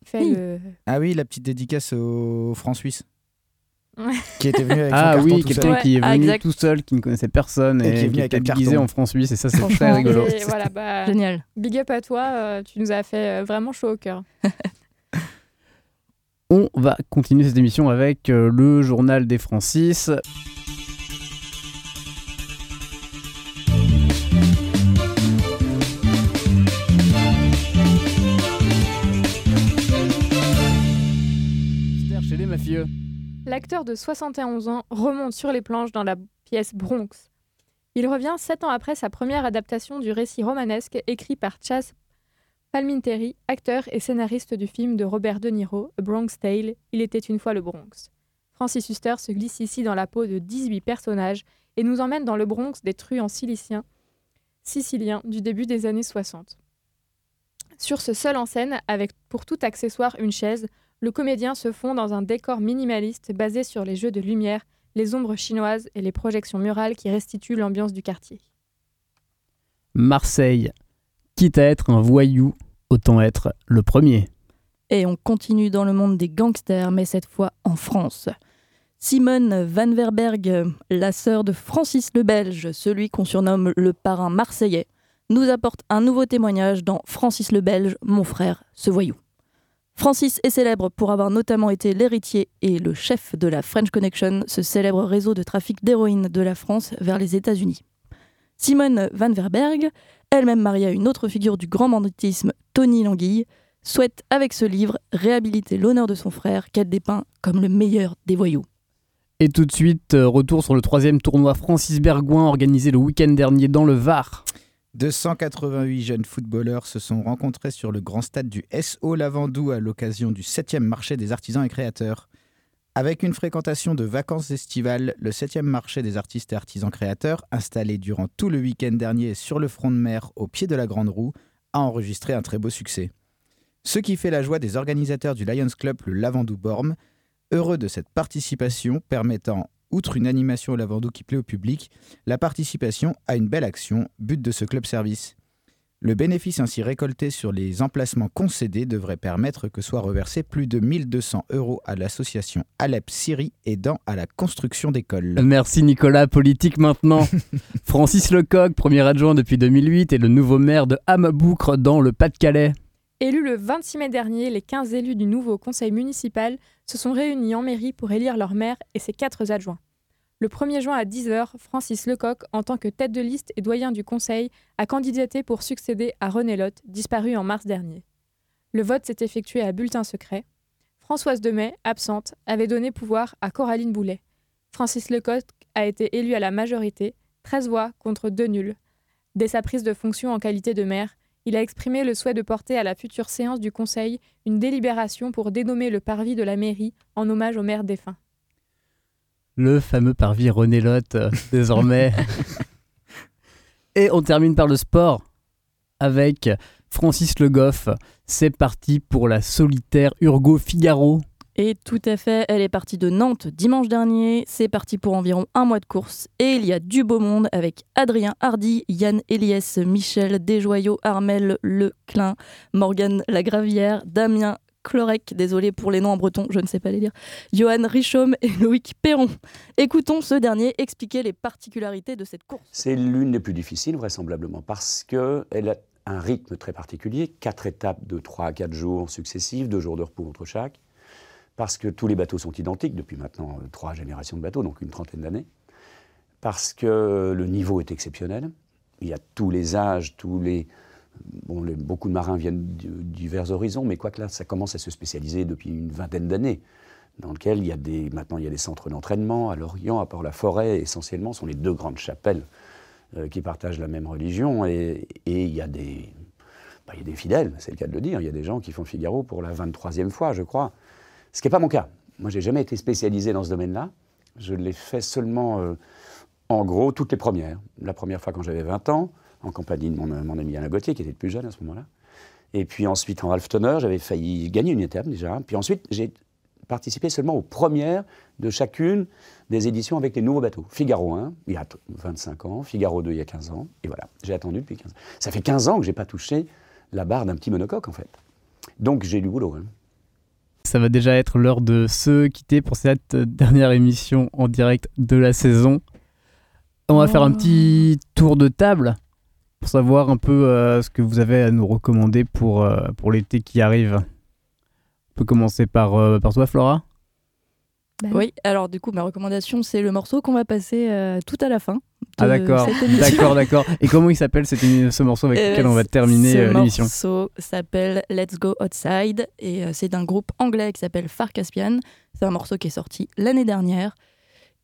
fait Oui. le. Ah oui, la petite dédicace au franc suisse Ouais. qui était venu avec son Ah oui, tout quelqu'un seul. qui est venu tout seul, qui ne connaissait personne Et et, qui est venu qui avec était déguisé en franc suisse et ça c'est très rigolo. Et voilà, bah, Génial. big up à toi, euh, tu nous as fait euh, vraiment chaud au cœur. On va continuer cette émission avec euh, le journal des Francis. L'acteur de 71 ans remonte sur les planches dans la pièce Bronx. Il revient sept ans après sa première adaptation du récit romanesque écrit par Chas Palminteri, acteur et scénariste du film de Robert De Niro, A Bronx Tale, Il était une fois le Bronx. Francis Huster se glisse ici dans la peau de 18 personnages et nous emmène dans le Bronx des truands siliciens, siciliens du début des années 60. Sur ce seul en scène, avec pour tout accessoire une chaise, le comédien se fond dans un décor minimaliste basé sur les jeux de lumière, les ombres chinoises et les projections murales qui restituent l'ambiance du quartier. Marseille. Quitte à être un voyou, autant être le premier. Et on continue dans le monde des gangsters, mais cette fois en France. Simone Van Verberg, la sœur de Francis le Belge, celui qu'on surnomme le parrain marseillais, nous apporte un nouveau témoignage dans Francis le Belge, mon frère, ce voyou. Francis est célèbre pour avoir notamment été l'héritier et le chef de la French Connection, ce célèbre réseau de trafic d'héroïne de la France vers les États-Unis. Simone Van Verberg, elle-même mariée à une autre figure du grand banditisme, Tony Languille, souhaite avec ce livre réhabiliter l'honneur de son frère qu'elle dépeint comme le meilleur des voyous. Et tout de suite, euh, retour sur le troisième tournoi Francis Bergouin organisé le week-end dernier dans le Var. 288 jeunes footballeurs se sont rencontrés sur le grand stade du SO Lavandou à l'occasion du 7e marché des artisans et créateurs. Avec une fréquentation de vacances estivales, le 7e marché des artistes et artisans créateurs, installé durant tout le week-end dernier sur le front de mer au pied de la Grande Roue, a enregistré un très beau succès. Ce qui fait la joie des organisateurs du Lions Club, le Lavandou Borm, heureux de cette participation permettant, outre une animation au Lavandou qui plaît au public, la participation à une belle action, but de ce club service. Le bénéfice ainsi récolté sur les emplacements concédés devrait permettre que soit reversé plus de 1200 euros à l'association Alep Syrie aidant à la construction d'écoles. Merci Nicolas, politique maintenant. Francis Lecoq, premier adjoint depuis 2008, est le nouveau maire de Hamaboukre dans le Pas-de-Calais. Élu le 26 mai dernier, les 15 élus du nouveau conseil municipal se sont réunis en mairie pour élire leur maire et ses quatre adjoints. Le 1er juin à 10h, Francis Lecoq, en tant que tête de liste et doyen du conseil, a candidaté pour succéder à René Lotte, disparu en mars dernier. Le vote s'est effectué à bulletin secret. Françoise Demey, absente, avait donné pouvoir à Coraline Boulet. Francis Lecoq a été élu à la majorité, 13 voix contre 2 nuls. Dès sa prise de fonction en qualité de maire, il a exprimé le souhait de porter à la future séance du Conseil une délibération pour dénommer le parvis de la mairie en hommage au maire défunt. Le fameux parvis René Lotte, euh, désormais. Et on termine par le sport avec Francis Le Goff. C'est parti pour la solitaire Urgo Figaro. Et tout à fait, elle est partie de Nantes dimanche dernier. C'est parti pour environ un mois de course. Et il y a du beau monde avec Adrien Hardy, Yann Eliès, Michel Desjoyaux, Armel Leclin, Morgane Lagravière, Damien Clorec, désolé pour les noms en breton, je ne sais pas les lire, Johan Richaume et Loïc Perron. Écoutons ce dernier expliquer les particularités de cette course. C'est l'une des plus difficiles, vraisemblablement, parce qu'elle a un rythme très particulier, quatre étapes de 3 à 4 jours successifs, deux jours de repos entre chaque, parce que tous les bateaux sont identiques depuis maintenant euh, trois générations de bateaux, donc une trentaine d'années, parce que le niveau est exceptionnel, il y a tous les âges, tous les... Beaucoup de marins viennent de divers horizons, mais quoique là, ça commence à se spécialiser depuis une vingtaine d'années, dans lequel il y a des, maintenant il y a des centres d'entraînement à l'Orient, à Port-la-Forêt, essentiellement, sont les deux grandes chapelles euh, qui partagent la même religion, et, et il, y a des, bah, il y a des fidèles, c'est le cas de le dire, il y a des gens qui font Figaro pour la 23e fois, je crois, ce qui n'est pas mon cas. Moi, j'ai jamais été spécialisé dans ce domaine-là, je l'ai fait seulement, euh, en gros, toutes les premières. La première fois quand j'avais 20 ans, en compagnie de mon, mon ami Alain Gauthier, qui était le plus jeune à ce moment-là. Et puis ensuite, en half tonner, j'avais failli gagner une étape déjà. Puis ensuite, j'ai participé seulement aux premières de chacune des éditions avec les nouveaux bateaux. Figaro 1, il y a t- 25 ans, Figaro 2, il y a 15 ans. Et voilà, j'ai attendu depuis 15 ans. Ça fait 15 ans que j'ai pas touché la barre d'un petit monocoque, en fait. Donc j'ai du boulot. hein. Ça va déjà être l'heure de se quitter pour cette dernière émission en direct de la saison. On va faire un petit tour de table pour savoir un peu euh, ce que vous avez à nous recommander pour, euh, pour l'été qui arrive. On peut commencer par, euh, par toi, Flora Oui, alors du coup, ma recommandation, c'est le morceau qu'on va passer euh, tout à la fin. Ah de d'accord, cette émission. d'accord, d'accord. Et comment il s'appelle cette émi- ce morceau avec Euh, lequel on va terminer ce l'émission? morceau s'appelle Let's Go Outside et euh, c'est d'un groupe anglais qui s'appelle Far Caspian. C'est un morceau qui est sorti l'année dernière.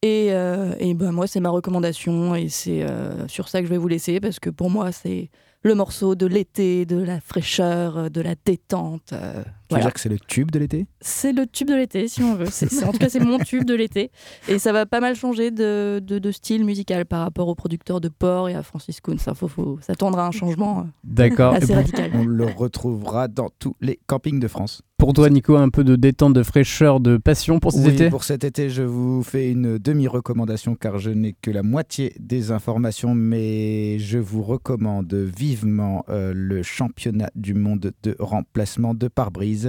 Et, euh, et ben moi, c'est ma recommandation et c'est euh, sur ça que je vais vous laisser parce que pour moi, c'est le morceau de l'été, de la fraîcheur, euh, de la détente. euh, voilà. dire que c'est le tube de l'été? C'est le tube de l'été, si on veut. En tout cas, c'est mon tube de l'été. Et ça va pas mal changer de, de- de style musical par rapport aux producteurs de Port et à Francis Kuhn. Ça, faut, faut s'attendre à un changement euh, D'accord. Assez radical. On le retrouvera dans tous les campings de France. Pour toi, Nico, un peu de détente, de fraîcheur, de passion pour cet Oui, été pour cet été, je vous fais une demi-recommandation car je n'ai que la moitié des informations, mais je vous recommande vivement euh, le championnat du monde de remplacement de pare-brise.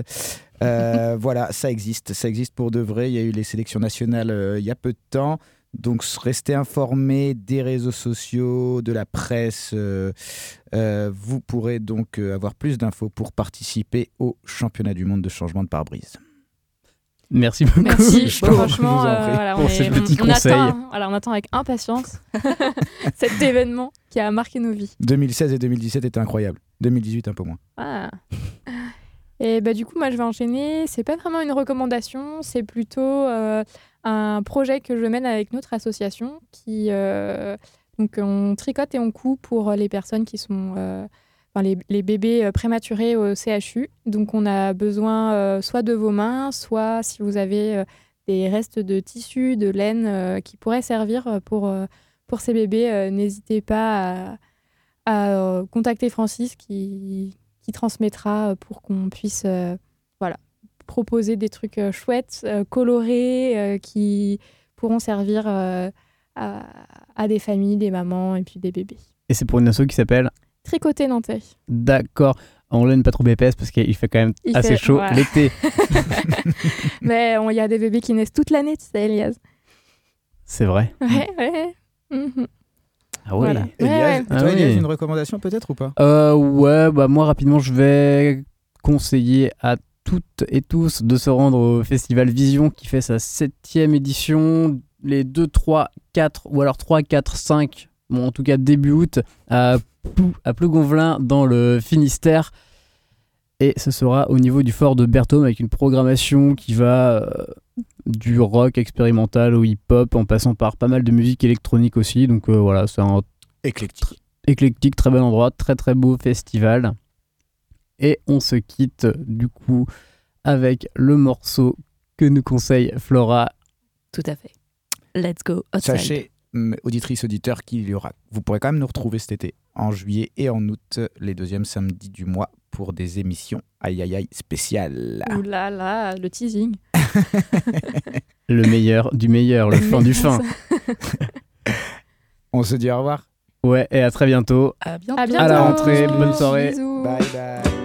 Euh, voilà, ça existe, ça existe pour de vrai. Il y a eu les sélections nationales euh, il y a peu de temps. Donc restez informés des réseaux sociaux, de la presse. euh, euh, vous pourrez donc euh, avoir plus d'infos pour participer au championnat du monde de changement de pare-brise. Merci beaucoup. Merci, franchement, euh, voilà, on, pour est- ces on- petits on conseils. attend, on attend avec impatience cet événement qui a marqué nos vies. 2016 et 2017 étaient incroyables. 2018 un peu moins. Ah. Et bah, du coup, moi, je vais enchaîner. C'est pas vraiment une recommandation, c'est plutôt euh, un projet que je mène avec notre association qui. euh, donc, on tricote et on coud pour les personnes qui sont. euh, enfin, les, les bébés prématurés au CHU. Donc, on a besoin soit de vos mains, soit si vous avez des restes de tissu, de laine qui pourraient servir pour, pour ces bébés, n'hésitez pas à, à, contacter Francis qui, qui transmettra euh, pour qu'on puisse euh, voilà, proposer des trucs euh, chouettes, colorés, qui pourront servir à, à des familles, des mamans et puis des bébés. Et c'est pour une asso qui s'appelle Tricoter Nantais. D'accord. On laine pas trop épaisse parce qu'il fait quand même Il assez fait- chaud voilà. l'été. Mais il y a des bébés qui naissent toute l'année, tu sais, Elias. C'est vrai. Ouais, ouais. Mhm. Ah ouais. Voilà. Elias, Ouais, ouais. toi, Ah Elias, oui. une recommandation peut-être ou pas? Euh, ouais, bah moi rapidement, je vais conseiller à toutes et tous de se rendre au festival Vision qui fait sa septième édition les 2, 3, 4 ou alors 3, 4, 5, bon en tout cas début août à, à Plougonvelin dans le Finistère. Et ce sera au niveau du fort de Berthaume avec une programmation qui va euh, du rock expérimental au hip-hop en passant par pas mal de musique électronique aussi. Donc euh, voilà, c'est un Éclectique. éclectique, très bel endroit, très très beau festival. Et on se quitte du coup avec le morceau que nous conseille Flora. Tout à fait. Let's go. outside. Sachez, auditrices, auditeurs, qu'il y aura. Vous pourrez quand même nous retrouver cet été, en juillet et en août, les deuxièmes samedis du mois, pour des émissions aïe aïe aïe spéciales. Ouh là là, le teasing. Le meilleur du meilleur, le fin du fin. On se dit au revoir. Ouais, et à très bientôt. À bientôt. À bientôt. À la rentrée, bonne soirée. Bisous. Bye bye.